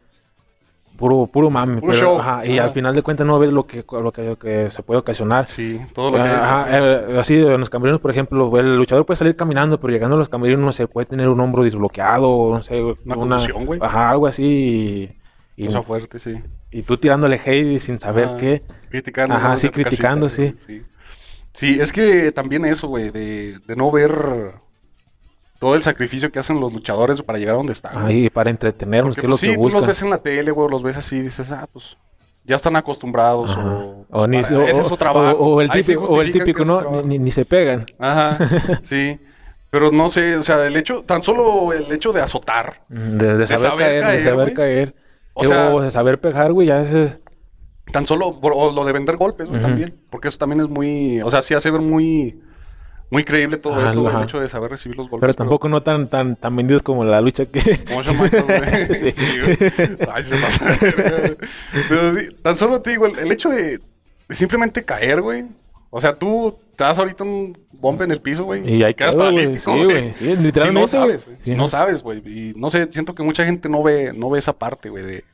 puro puro mami, pero, ajá, y al final de cuentas no ves lo que lo que, se puede ocasionar. Sí, todo lo que ajá, eh, así en los camerinos, por ejemplo, el luchador puede salir caminando, pero llegando a los camerinos no se puede tener un hombro desbloqueado, no sé, una, una güey. Ajá, algo así. Y, y fuerte, sí. Y tú tirándole hate sin saber qué. Criticando. Ajá, sí, criticando, sí. sí. Sí, es que también eso, güey, de, de no ver todo el sacrificio que hacen los luchadores para llegar a donde están. Ahí, para entretenernos, que es lo pues, que buscan. tú los ves en la tele, güey, los ves así y dices, ah, pues ya están acostumbrados o, o ni, ese es su trabajo. O, el típico, o el típico no, ni, ni, se pegan. Ajá, sí. Pero no sé, o sea, el hecho, tan solo el hecho de azotar. De, saber, caer, de saber caer. O, sea, de saber pegar, güey, ya es... Tan solo, o lo de vender golpes, güey, también. Porque eso también es muy, o sea, sí hace ver muy muy creíble todo esto, el hecho de saber recibir los golpes. Pero tampoco no tan, tan, tan vendidos como la lucha que. Como Shawn güey. sí. Ay, se pasa. Pero sí, tan solo te digo, el, hecho de, simplemente caer, güey. O sea, tú te das ahorita un bombe en el piso, güey. Y ahí quedas paralítico, sí, güey. Sí, literalmente. Si no sabes, güey. Si no sabes, güey. Y no sé, siento que mucha gente no ve, no ve esa parte, güey, de,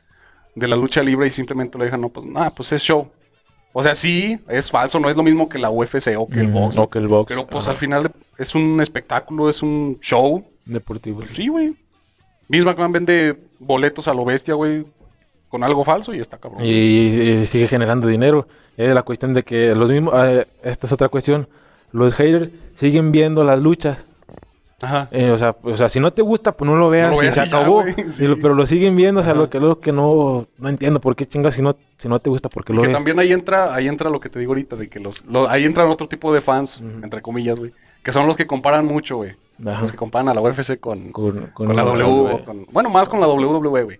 de la lucha libre y simplemente lo dejan, no, pues, nada, pues es show. O sea, sí, es falso, no es lo mismo que la UFC o que el box. O que el box. Pero pues al final es un espectáculo, es un show. Deportivo. sí, güey. Miss McMahon vende boletos a lo bestia, güey, con algo falso y está cabrón. Y, sigue generando dinero. Es la cuestión de que los mismos, ah, esta es otra cuestión, los haters siguen viendo las luchas Ajá. Eh, o, sea, o sea, si no te gusta, pues no lo veas, y se acabó. pero lo siguen viendo, o sea, lo que, lo que no, no entiendo, ¿por qué chingas si no, si no te gusta? porque lo Que también ahí entra, ahí entra lo que te digo ahorita, de que los, ahí entran otro tipo de fans, entre comillas, güey, que son los que comparan mucho, güey. Los que comparan a la UFC con, con, la W, bueno, más con la WWE, güey.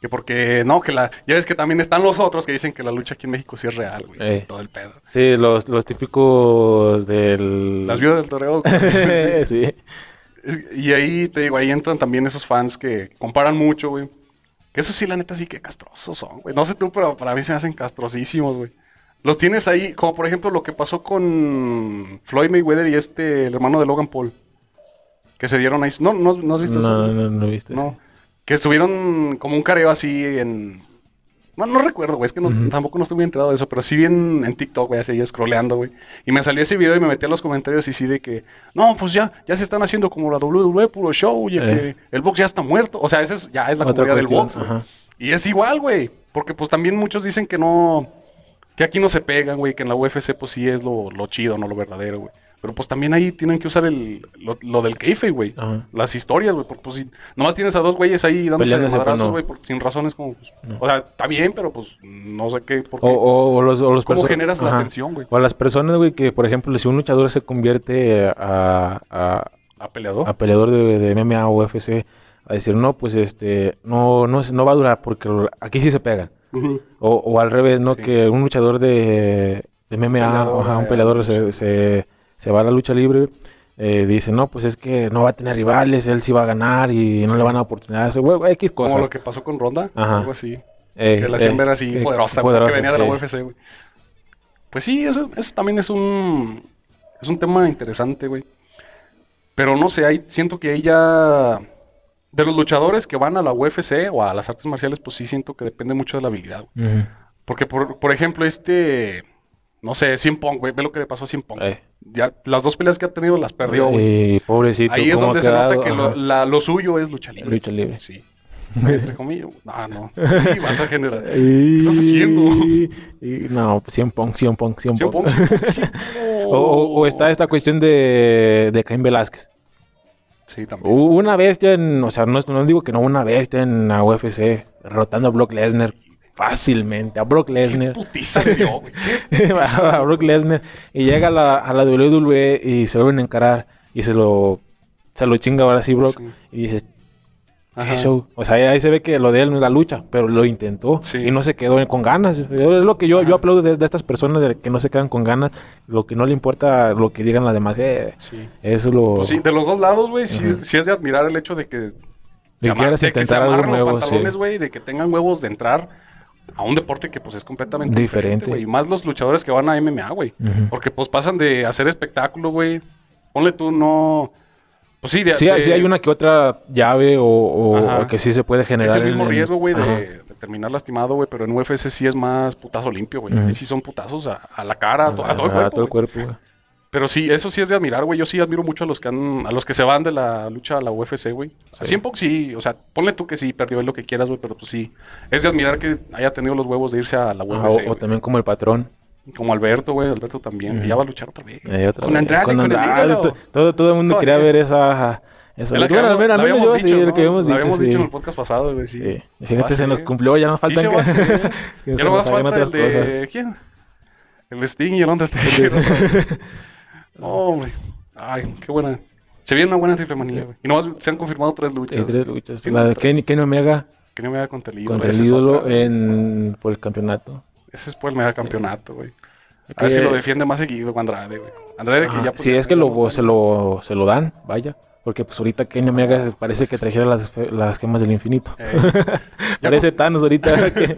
Que porque, no, que la. Ya ves que también están los otros que dicen que la lucha aquí en México sí es real, güey. Eh. Todo el pedo. Sí, los, los típicos del. Las viudas del toreo. sí. sí. Y ahí, te digo, ahí entran también esos fans que comparan mucho, güey. Que eso sí, la neta, sí que castrosos son, güey. No sé tú, pero para mí se me hacen castrosísimos, güey. Los tienes ahí, como por ejemplo lo que pasó con Floyd Mayweather y este, el hermano de Logan Paul. Que se dieron ahí. No, no, ¿no has visto eso? No, no, no he visto No. Que estuvieron como un careo así en. Bueno, no recuerdo, güey, es que tampoco no estoy muy enterado de eso, pero sí vi en, TikTok, güey, así scrolleando, güey. Y me salió ese video y me metí a los comentarios y sí de que, no, pues ya, ya se están haciendo como la WWE, puro show, y eh. el box ya está muerto. O sea, esa es, ya es la comunidad del box, Y es igual, güey, porque pues también muchos dicen que no, que aquí no se pegan, güey, que en la UFC pues sí es lo, lo chido, no lo verdadero, güey. Pero pues también ahí tienen que usar el, lo, del keife, güey. Las historias, güey. Porque pues si nomás tienes a dos güeyes ahí dándose madrazos, güey, sin razones como... Pues, o sea, está bien, pero pues no sé qué... o, o, los, o los ¿Cómo generas la atención, güey? O a las personas, güey, que por ejemplo, si un luchador se convierte a... ¿A, ¿A peleador? A peleador de, de MMA o UFC, a decir, no, pues este, no, no, no va a durar porque aquí sí se pegan. o, o, al revés, ¿no? Que un luchador de, de MMA, o un peleador se se va a la lucha libre, eh, dice, no, pues es que no va a tener rivales, él sí va a ganar y no le van a dar oportunidades. X Como lo que pasó con Ronda, algo así. Eh, que la hacían eh, ver así poderosa, que venía de la UFC, güey. Pues sí, eso, eso también es un, es un tema interesante, güey. Pero no sé, hay, siento que ella... De los luchadores que van a la UFC o a las artes marciales, pues sí siento que depende mucho de la habilidad. Porque, por, por ejemplo, este no sé, Cien Pong, güey, ve lo que le pasó a Cien Pong. Eh. Ya, las dos peleas que ha tenido las perdió, güey. pobrecito. Ahí es donde se nota que lo, la, lo, suyo es lucha libre. Lucha libre. Sí. Entre comillas. Ah, no. Vas a generar. ¿Qué estás haciendo? Y, no, Cien Pong, Cien Pong, Cien Pong. o, está esta cuestión de, de Caín Velázquez. Sí, también. Una bestia en, o sea, no, no digo que no, una bestia en la UFC, derrotando a Brock Lesnar fácilmente a Brock Lesnar. a Brock Lesnar. Y llega a la, a la WWE y se vuelven a encarar y se lo, se lo chinga ahora sí Brock. Y dices, show. O sea, ahí se ve que lo de él no es la lucha, pero lo intentó y no se quedó con ganas. Es lo que yo, yo aplaudo de, estas personas de que no se quedan con ganas, lo que no le importa lo que digan las demás. Eh, Eso lo... Pues sí, de los dos lados, güey, sí, es de admirar el hecho de que... De, que, se amarren los pantalones, güey, de que tengan huevos de entrar a un deporte que pues es completamente diferente, güey. Y más los luchadores que van a MMA, güey. Porque pues pasan de hacer espectáculo, güey. Ponle tú, no... Pues sí, sí, hay una que otra llave o, que sí se puede generar. Es el mismo riesgo, güey, de, terminar lastimado, güey. Pero en UFC sí es más putazo limpio, güey. Ahí sí son putazos a, la cara, a, todo el cuerpo. A todo el cuerpo, güey. Pero sí, eso sí es de admirar, güey. Yo sí admiro mucho a los que han, a los que se van de la lucha a la UFC, güey. Sí. A sí, o sea, ponle tú que sí, perdió lo que quieras, güey, pero pues sí. Es de admirar que haya tenido los huevos de irse a la UFC. o, también como el patrón. Como Alberto, güey, Alberto también. ya va a luchar otra vez. con Andrade, con, Andrade, todo, todo el mundo quería ver esa... Eso. La, bueno, la, la habíamos dicho, sí, lo que habíamos dicho, habíamos dicho en el podcast pasado, güey, sí. sí. Fíjate, se nos cumplió, ya nos faltan... Sí, se va ya no más falta el de... ¿Quién? El de Sting y el Undertaker. Oh, güey. Ay, qué buena. Se viene una buena triple manía, güey. Y nomás se han confirmado tres luchas. Sí, tres luchas. la de Kenny, Kenny Omega. Kenny Omega contra el ídolo. Contra el ídolo en... por el campeonato. Ese es por el mega campeonato, güey. A ver si lo defiende más seguido con Andrade, güey. Andrade que ya pues, Sí, es que lo, se, lo, se lo dan, vaya. Porque pues ahorita Kenny Omega parece que trajera las, las gemas del infinito. Eh, parece Thanos ahorita. que...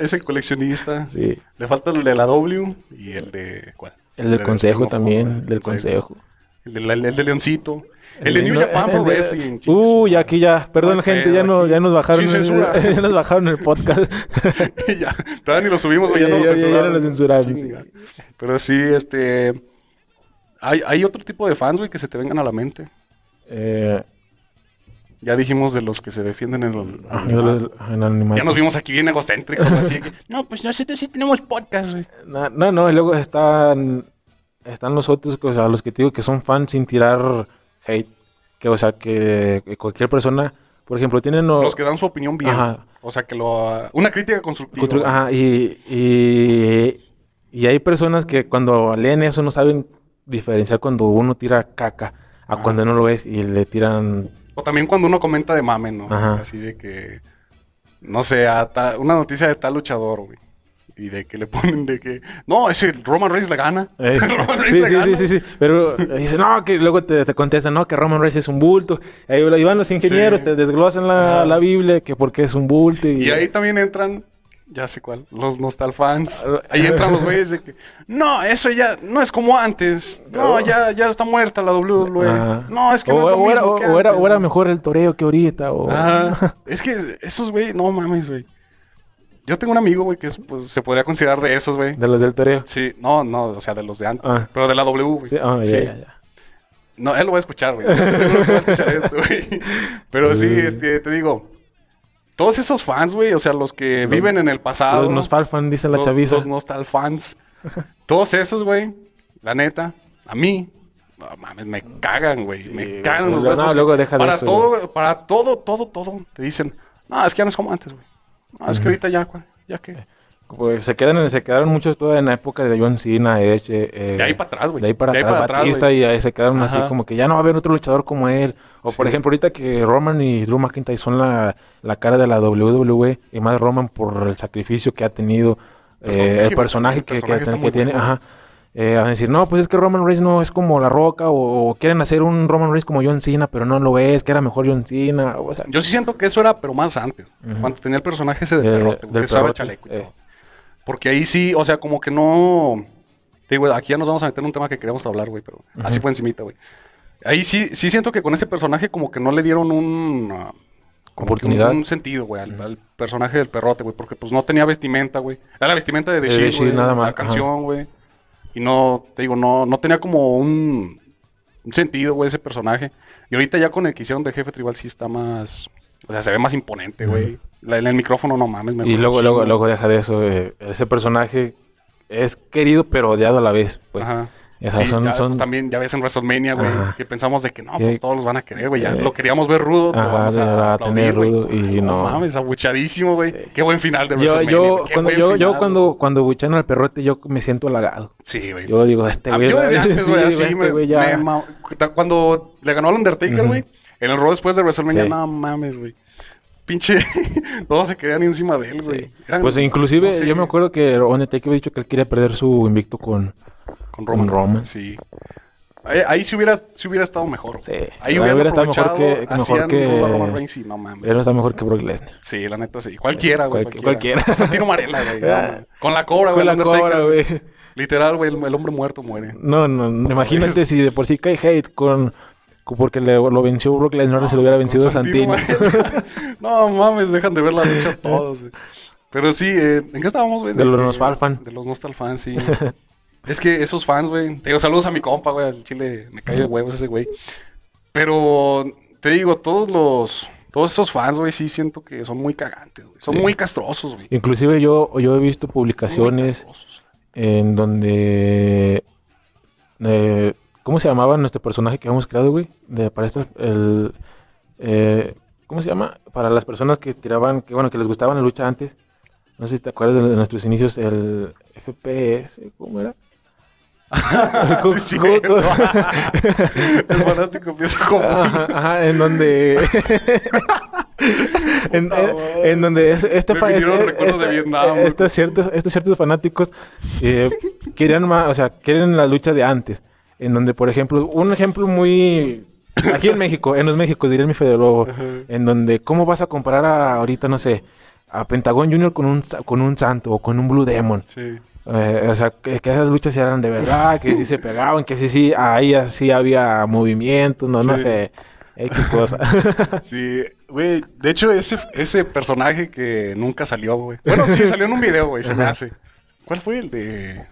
es el coleccionista. Sí. Le falta el de la W y el de... ¿Cuál? El del consejo también, del consejo. El de, el de Leoncito. El, de New Japan Pro Wrestling. Uy, aquí ya. Perdón, gente, ya, no, ya nos bajaron. el, ya nos bajaron el podcast. ya, todavía ni lo subimos, ya, no lo censuraron. Ya, lo censuraron. Pero sí, este. Hay, hay otro tipo de fans, güey, que se te vengan a la mente. Eh, ya dijimos de los que se defienden en el, animal. Ya nos vimos aquí bien egocéntricos, así que, no, pues nosotros sí tenemos podcast, güey. No, no, y luego están, están los otros, o sea, los que te digo que son fans sin tirar hate. que, o sea, que, cualquier persona, por ejemplo, tienen... Los que dan su opinión bien. O sea, que lo... Una crítica constructiva. ajá, y, y, y hay personas que cuando leen eso no saben diferenciar cuando uno tira caca a cuando no lo es y le tiran... O también cuando uno comenta de mame, ¿no? Así de que... No sé, una noticia de tal luchador, güey y de que le ponen de que no, ese Roman Reigns le gana. Eh, Roman Reigns sí, le sí, sí, sí, sí, pero dice, no, que luego te, te contestan, no, que Roman Reigns es un bulto. Ahí van los ingenieros, te desglosan la, la, Biblia, que porque es un bulto. Y... y ahí también entran ya sé cuál, los nostalfans. Ahí entran los güeyes de que, no, eso ya no es como antes. No, ya, ya está muerta la WWE. No, es que no es lo era, o, era, o, era, mejor el toreo que ahorita. O... es que esos güey, no mames, güey. Yo tengo un amigo, güey, que es, pues, se podría considerar de esos, güey. ¿De los del toreo? Sí, no, no, o sea, de los de antes. Ah. Pero de la W, güey. Sí, ah, ya, ya, ya. No, él lo va a escuchar, güey. Seguro que va a escuchar esto, güey. Pero sí, este, te digo, todos esos fans, güey, o sea, los que viven en el pasado. Los nostalfans, dice la chaviza. Los nostalfans. todos esos, güey, la neta, a mí, no mames, me cagan, güey. Me cagan los no, luego deja para eso, todo, para todo, todo, todo, te dicen, no, es que ya no es como antes, güey. No, es que ahorita ya, ya que... Pues se quedan, se quedaron muchos toda en la época de John Cena, Edge, eh, de ahí para atrás, güey. De ahí para atrás, Batista, y ahí se quedaron así como que ya no va a haber otro luchador como él. O por ejemplo, ahorita que Roman y Drew McIntyre son la, la cara de la WWE, y más Roman por el sacrificio que ha tenido, eh, el personaje, que, que, tiene, ajá. Eh, a decir, no, pues es que Roman Reigns no es como La Roca, o, quieren hacer un Roman Reigns como John Cena, pero no lo es, que era mejor John Cena. O sea, Yo sí siento que eso era, pero más antes, cuando tenía el personaje ese de perrote, del que chaleco y todo. Porque ahí sí, o sea, como que no... Te digo, aquí ya nos vamos a meter en un tema que queríamos hablar, güey, pero así fue encimita, güey. Ahí sí, sí siento que con ese personaje como que no le dieron un... Uh, oportunidad. Un, sentido, güey, al, personaje del perrote, güey, porque pues no tenía vestimenta, güey. Era la vestimenta de The Shield, nada más. la canción, güey. Y no, te digo, no, no tenía como un, un sentido, güey, ese personaje. Y ahorita ya con el que hicieron del jefe tribal sí está más... O sea, se ve más imponente, güey. En el micrófono no mames. y luego, luego, luego deja de eso. Eh, ese personaje es querido pero odiado a la vez. Pues. Ajá. Sí, son, ya, pues, también ya ves en WrestleMania, güey, que pensamos de que no, pues todos los van a querer, güey. Ya lo queríamos ver rudo, lo vamos a, tener rudo y no. no mames, abuchadísimo, güey. Qué buen final de WrestleMania. Yo, cuando, yo, yo cuando, cuando buchan al perrote, yo me siento halagado. Sí, güey. Yo digo, este güey. Yo desde antes, güey, así, este me, me, Cuando le ganó al Undertaker, güey, en el Raw después de WrestleMania, no mames, güey pinche, todos se quedan encima de él, güey. Pues inclusive, yo me acuerdo que Undertaker había dicho que él quería perder su invicto con, con Roman. Roman. Sí. Ahí, ahí sí hubiera, sí hubiera estado mejor. Sí. Ahí hubiera, hubiera estado mejor que, mejor que Roman Reigns y no mames. Él está mejor que Brock Lesnar. Sí, la neta sí. Cualquiera, güey. cualquiera. cualquiera. Santino Marella, güey. Con la cobra, güey. Con la cobra, güey. Literal, güey, el, hombre muerto muere. No, no, imagínate si de por sí cae hate con porque le, lo venció Brock Lesnar, no, se lo hubiera vencido a Santino. no mames, dejan de ver la lucha todos. Pero sí, eh, ¿en qué estábamos, güey? De, de los Nostalfans. De los Nostalfans, sí. Es que esos fans, güey. Te digo, saludos a mi compa, güey. Al chile me cae de huevos ese güey. Pero te digo, todos los. Todos esos fans, güey, sí siento que son muy cagantes, güey. Son muy castrosos, güey. Inclusive yo, yo he visto publicaciones en donde. Eh, ¿Cómo se llamaba nuestro personaje que hemos creado, güey? De, para esto, el. Eh, ¿Cómo se llama? Para las personas que tiraban, que bueno, que les gustaba la lucha antes. No sé si te acuerdas de nuestros inicios, el FPS, ¿cómo era? sí, el fanático empieza como ajá, en donde en, en, donde este, este, este, estos ciertos estos ciertos fanáticos eh, querían más o sea quieren la lucha de antes en donde por ejemplo un ejemplo muy aquí en México en los México diría mi Fede Lobo en donde cómo vas a comparar a ahorita no sé a Pentagon Junior con un con un santo o con un Blue Demon sí eh, o sea, que, esas luchas eran de verdad, que sí se pegaban, que sí, sí, ahí así había movimiento, no, no sé, X cosa. sí, güey, de hecho ese, ese personaje que nunca salió, güey. Bueno, sí, salió en un video, güey, se me hace. ¿Cuál fue el de...?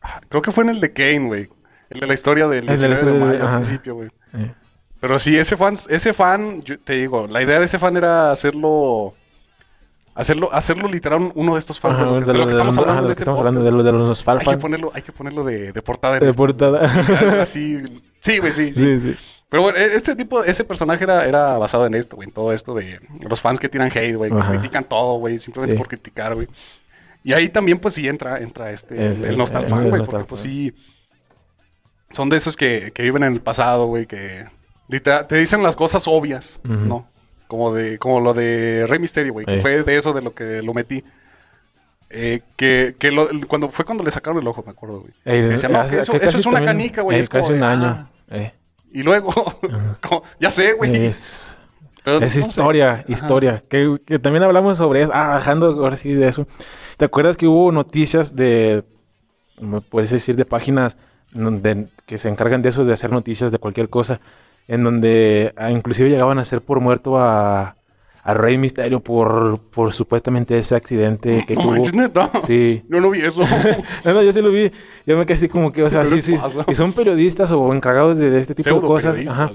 Ah, creo que fue en el de Kane, güey. El de la historia del 19 de mayo al principio, güey. Pero sí, ese fan, ese fan, yo te digo, la idea de ese fan era hacerlo Hacerlo, hacerlo literal uno de estos fans de, lo, que hablando. de, este estamos hablando de, los Hay que ponerlo, hay que ponerlo de, de portada. De, portada. así. Sí, güey, sí, sí, Pero bueno, e-, este tipo, ese personaje era, era basado en esto, güey, en todo esto de los fans que tiran hate, güey, que critican todo, güey, simplemente por criticar, güey. Y ahí también, pues sí, entra, entra este, el, el fan, güey, porque pues sí, son de esos que, que viven en el pasado, güey, que te dicen las cosas obvias, ¿no? Como de como lo de Rey Mysterio, güey, que fue de eso de lo que lo metí. Eh, que que lo, cuando fue cuando le sacaron el ojo, me acuerdo, güey. eso, es una canica, güey. Es casi un año. Ah". Y luego, ya sé, güey. Es, es historia, historia. Que, que, también hablamos sobre eso. Ah, bajando ahora sí de eso. ¿Te acuerdas que hubo noticias de, puedes decir, de páginas donde, que se encargan de eso, de hacer noticias de cualquier cosa? en donde ah, inclusive llegaban a ser por muerto a, a Rey Misterio por, por supuestamente ese accidente que tuvo. neta? Sí. Yo no vi eso. no, no, yo sí lo vi. Yo me quedé así como que, o sea, sí, sí. Y son periodistas o encargados de, este tipo de cosas. Ajá.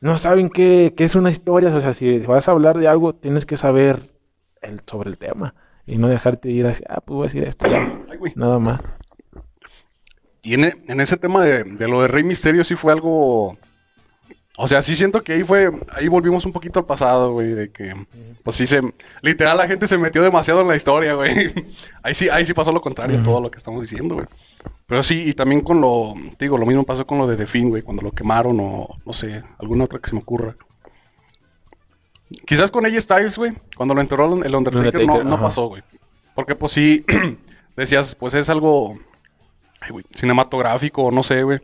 No saben qué, qué es una historia. O sea, si vas a hablar de algo, tienes que saber el, sobre el tema. Y no dejarte ir así, ah, pues voy a decir esto. Nada más. Y en, en ese tema de, de lo de Rey Misterio sí fue algo o sea, sí siento que ahí fue, ahí volvimos un poquito al pasado, güey, de que, pues sí se, literal la gente se metió demasiado en la historia, güey. Ahí sí, ahí sí pasó lo contrario, todo lo que estamos diciendo, güey. Pero sí, y también con lo, digo, lo mismo pasó con lo de The Fin, güey, cuando lo quemaron o, no sé, alguna otra que se me ocurra. Quizás con ella Styles, güey, cuando lo enterró el Undertaker, no, no pasó, güey. Porque pues sí, decías, pues es algo, ay, güey, cinematográfico, no sé, güey.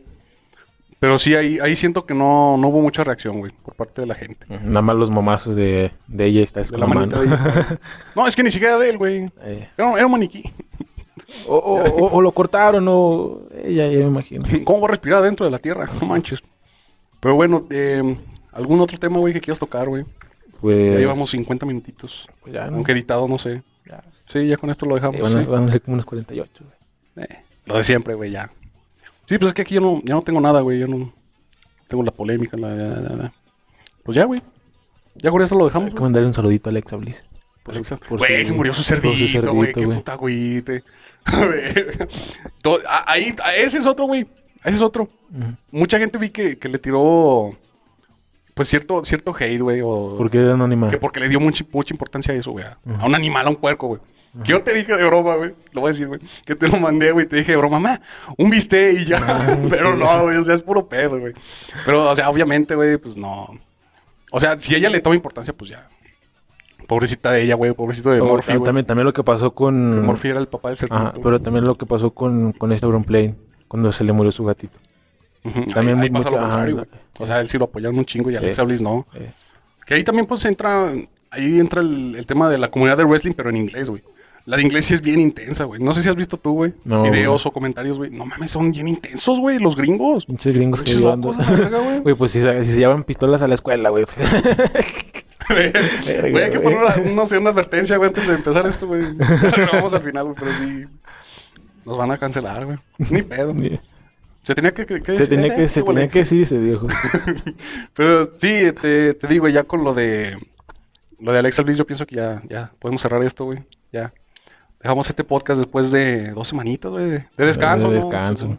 Pero sí, ahí, ahí siento que no, no hubo mucha reacción, güey, por parte de la gente. Nada más los momazos de, de ella está de la manita No, es que ni siquiera de él, güey. Eh. Era, un maniquí. O, o, lo cortaron, o ella, ya me imagino. ¿Cómo va a respirar dentro de la tierra? No manches. Pero bueno, eh, ¿algún otro tema, güey, que quieras tocar, güey? Pues... Ya llevamos 50 minutitos. Pues ya, ¿no? Aunque editado, no sé. Ya. Sí, ya con esto lo dejamos. van, van, a ser como unos 48, güey. Eh, lo de siempre, güey, ya. Sí, pues es que aquí yo no, ya no tengo nada, güey. Yo no tengo la polémica, la, Pues ya, güey. Ya con eso lo dejamos. Hay que mandarle un saludito a Alexa Bliss. Pues exacto. Güey, se murió su cerdito, güey. Qué puta güey. A ver. ahí, ese es otro, güey. Ese es otro. Mucha gente vi que, que le tiró pues cierto, cierto hate, güey. O, ¿Por qué era un animal? Que porque le dio mucha, mucha importancia a eso, güey. A un animal, a un puerco, güey. Yo te dije de broma, güey. Lo voy a decir, güey. Que te lo mandé, güey. Te dije de broma, mamá, un bistec y ya. Pero no, güey. O sea, es puro pedo, güey. Pero, o sea, obviamente, güey, pues no. O sea, si ella le toma importancia, pues ya. Pobrecita de ella, güey. Pobrecito de Morphy, También, también lo que pasó con... Morphy era el papá del cerdito. pero también lo que pasó con, con este Plane. Cuando se le murió su gatito. También muy, pasa lo O sea, él sí lo apoyaron un chingo y Alexa Bliss no. Que ahí también, pues, entra... Ahí entra el, el tema de la comunidad de wrestling, pero en inglés, güey. La de inglés sí es bien intensa, güey. No sé si has visto tú, güey. videos o comentarios, güey. No mames, son bien intensos, güey. Los gringos. Muchos gringos que Güey, pues si, si se llevan pistolas a la escuela, güey. Güey, hay que poner una, no sé, una advertencia, güey, antes de empezar esto, güey. vamos al final, güey, pero sí. Nos van a cancelar, güey. Ni pedo. Se tenía que, que, se tenía que, se tenía que decir, se dijo. pero sí, te, te digo, ya con lo de lo de Alexa Bliss, yo pienso que ya, ya podemos cerrar esto, güey. Ya. Dejamos este podcast después de dos semanitas, güey, de descanso. De descanso.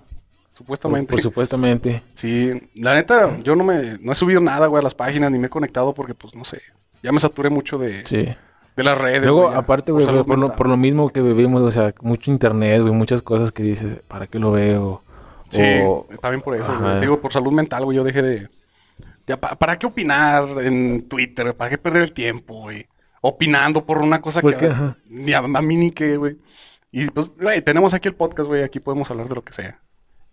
Supuestamente. Por, supuestamente. Sí, la neta, yo no me, no he subido nada, güey, a las páginas, ni me he conectado porque, pues, no sé, ya me saturé mucho de, sí. de las redes. Luego, aparte, güey, por, lo, mismo que vivimos, o sea, mucho internet, güey, muchas cosas que dices, ¿para qué lo veo? Sí, está bien por eso, güey. Digo, por salud mental, güey, yo dejé de... Ya, ¿para, qué opinar en Twitter? ¿Para qué perder el tiempo, güey? Opinando por una cosa que ni a, mí ni que, güey. Y pues, güey, tenemos aquí el podcast, güey, aquí podemos hablar de lo que sea.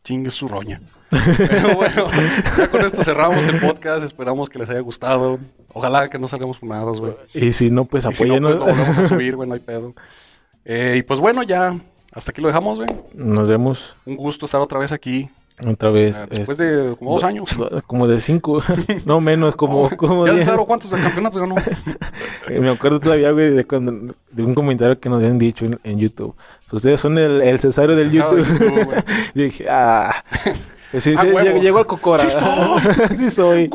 Chingue su roña. Pero bueno, ya con esto cerramos el podcast, esperamos que les haya gustado. Ojalá que no salgamos fumados, güey. Y si no, pues apóyenos. Si no, pues, lo vamos a subir, güey, no hay pedo. Eh, y pues bueno, ya, hasta aquí lo dejamos, güey. Nos vemos. Un gusto estar otra vez aquí. Otra vez. Ah, después de como dos años. Como de cinco. no menos, como. como ya ¿cuántos campeonatos ganó? Me acuerdo todavía, güey, de, cuando, de un comentario que nos habían dicho en, YouTube. Ustedes son el, el Cesaro del YouTube. y dije, ah. Sí, ah, al Cocora. Sí soy. sí soy.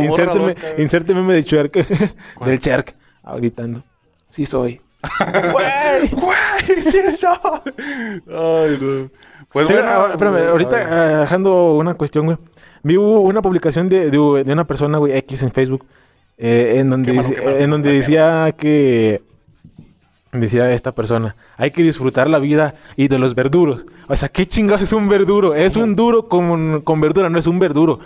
insérteme, insérteme meme de Cherk. del Cherk. Sí soy. Güey. Güey, sí soy. Ay, no. Pues bueno, espérame, ahorita dejando una cuestión, güey. Vi una publicación de, de, una persona, güey, X en Facebook, eh, en donde, en donde decía que decía esta persona, hay que disfrutar la vida y de los verduros. O sea, ¿qué chingados es un verduro? Es un duro con, con verdura, no es un verduro.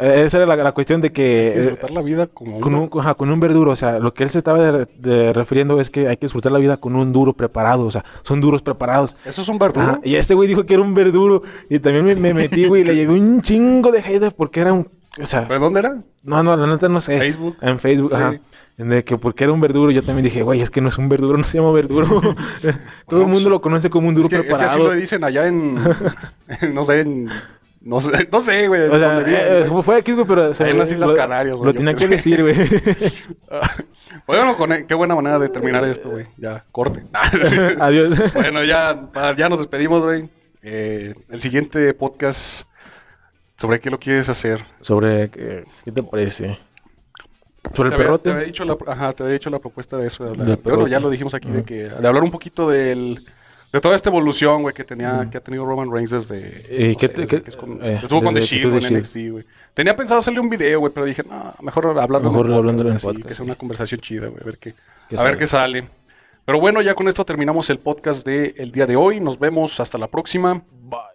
Eh, esa era la, cuestión de que... disfrutar la vida como con, un, con un verduro. O sea, lo que él se estaba refiriendo es que hay que disfrutar la vida con un duro preparado. O sea, son duros preparados. ¿Eso es un verduro? y este güey dijo que era un verduro. Y también me, metí, güey, y le llegó un chingo de haters porque era un... O sea, ¿Pero dónde era? No, no, la neta no sé. Facebook. En Facebook, ajá. De que porque era un verduro, yo también dije, güey, es que no es un verduro, no se llama verduro. Todo el mundo pues, lo conoce como un duro preparado. Es que así lo dicen allá en, no sé, en no sé, no sé, güey. O sea, eh, fue aquí, güey, pero... O sea, en las Islas Canarias, güey. Lo tenía que decir, güey. bueno, con, e, qué buena manera de terminar esto, güey. Ya, corte. Adiós. bueno, ya, ya nos despedimos, güey. Eh, el siguiente podcast, ¿sobre qué lo quieres hacer? Sobre, ¿qué, qué te parece? Sobre el perrote. te había dicho la, ajá, te había dicho la propuesta de eso. De hablar. Bueno, ya lo dijimos aquí, de que de hablar un poquito del de toda esta evolución, güey, que tenía, que ha tenido Roman Reigns desde. ¿Y qué, sé, que es con, eh, estuvo con The Shield en NXT, güey. Tenía pensado hacerle un video, güey, pero dije, no, mejor hablarlo mejor hablando en podcast, que sea una conversación chida, güey, a ver qué, a ver qué sale. Pero bueno, ya con esto terminamos el podcast del el día de hoy. Nos vemos hasta la próxima. Bye.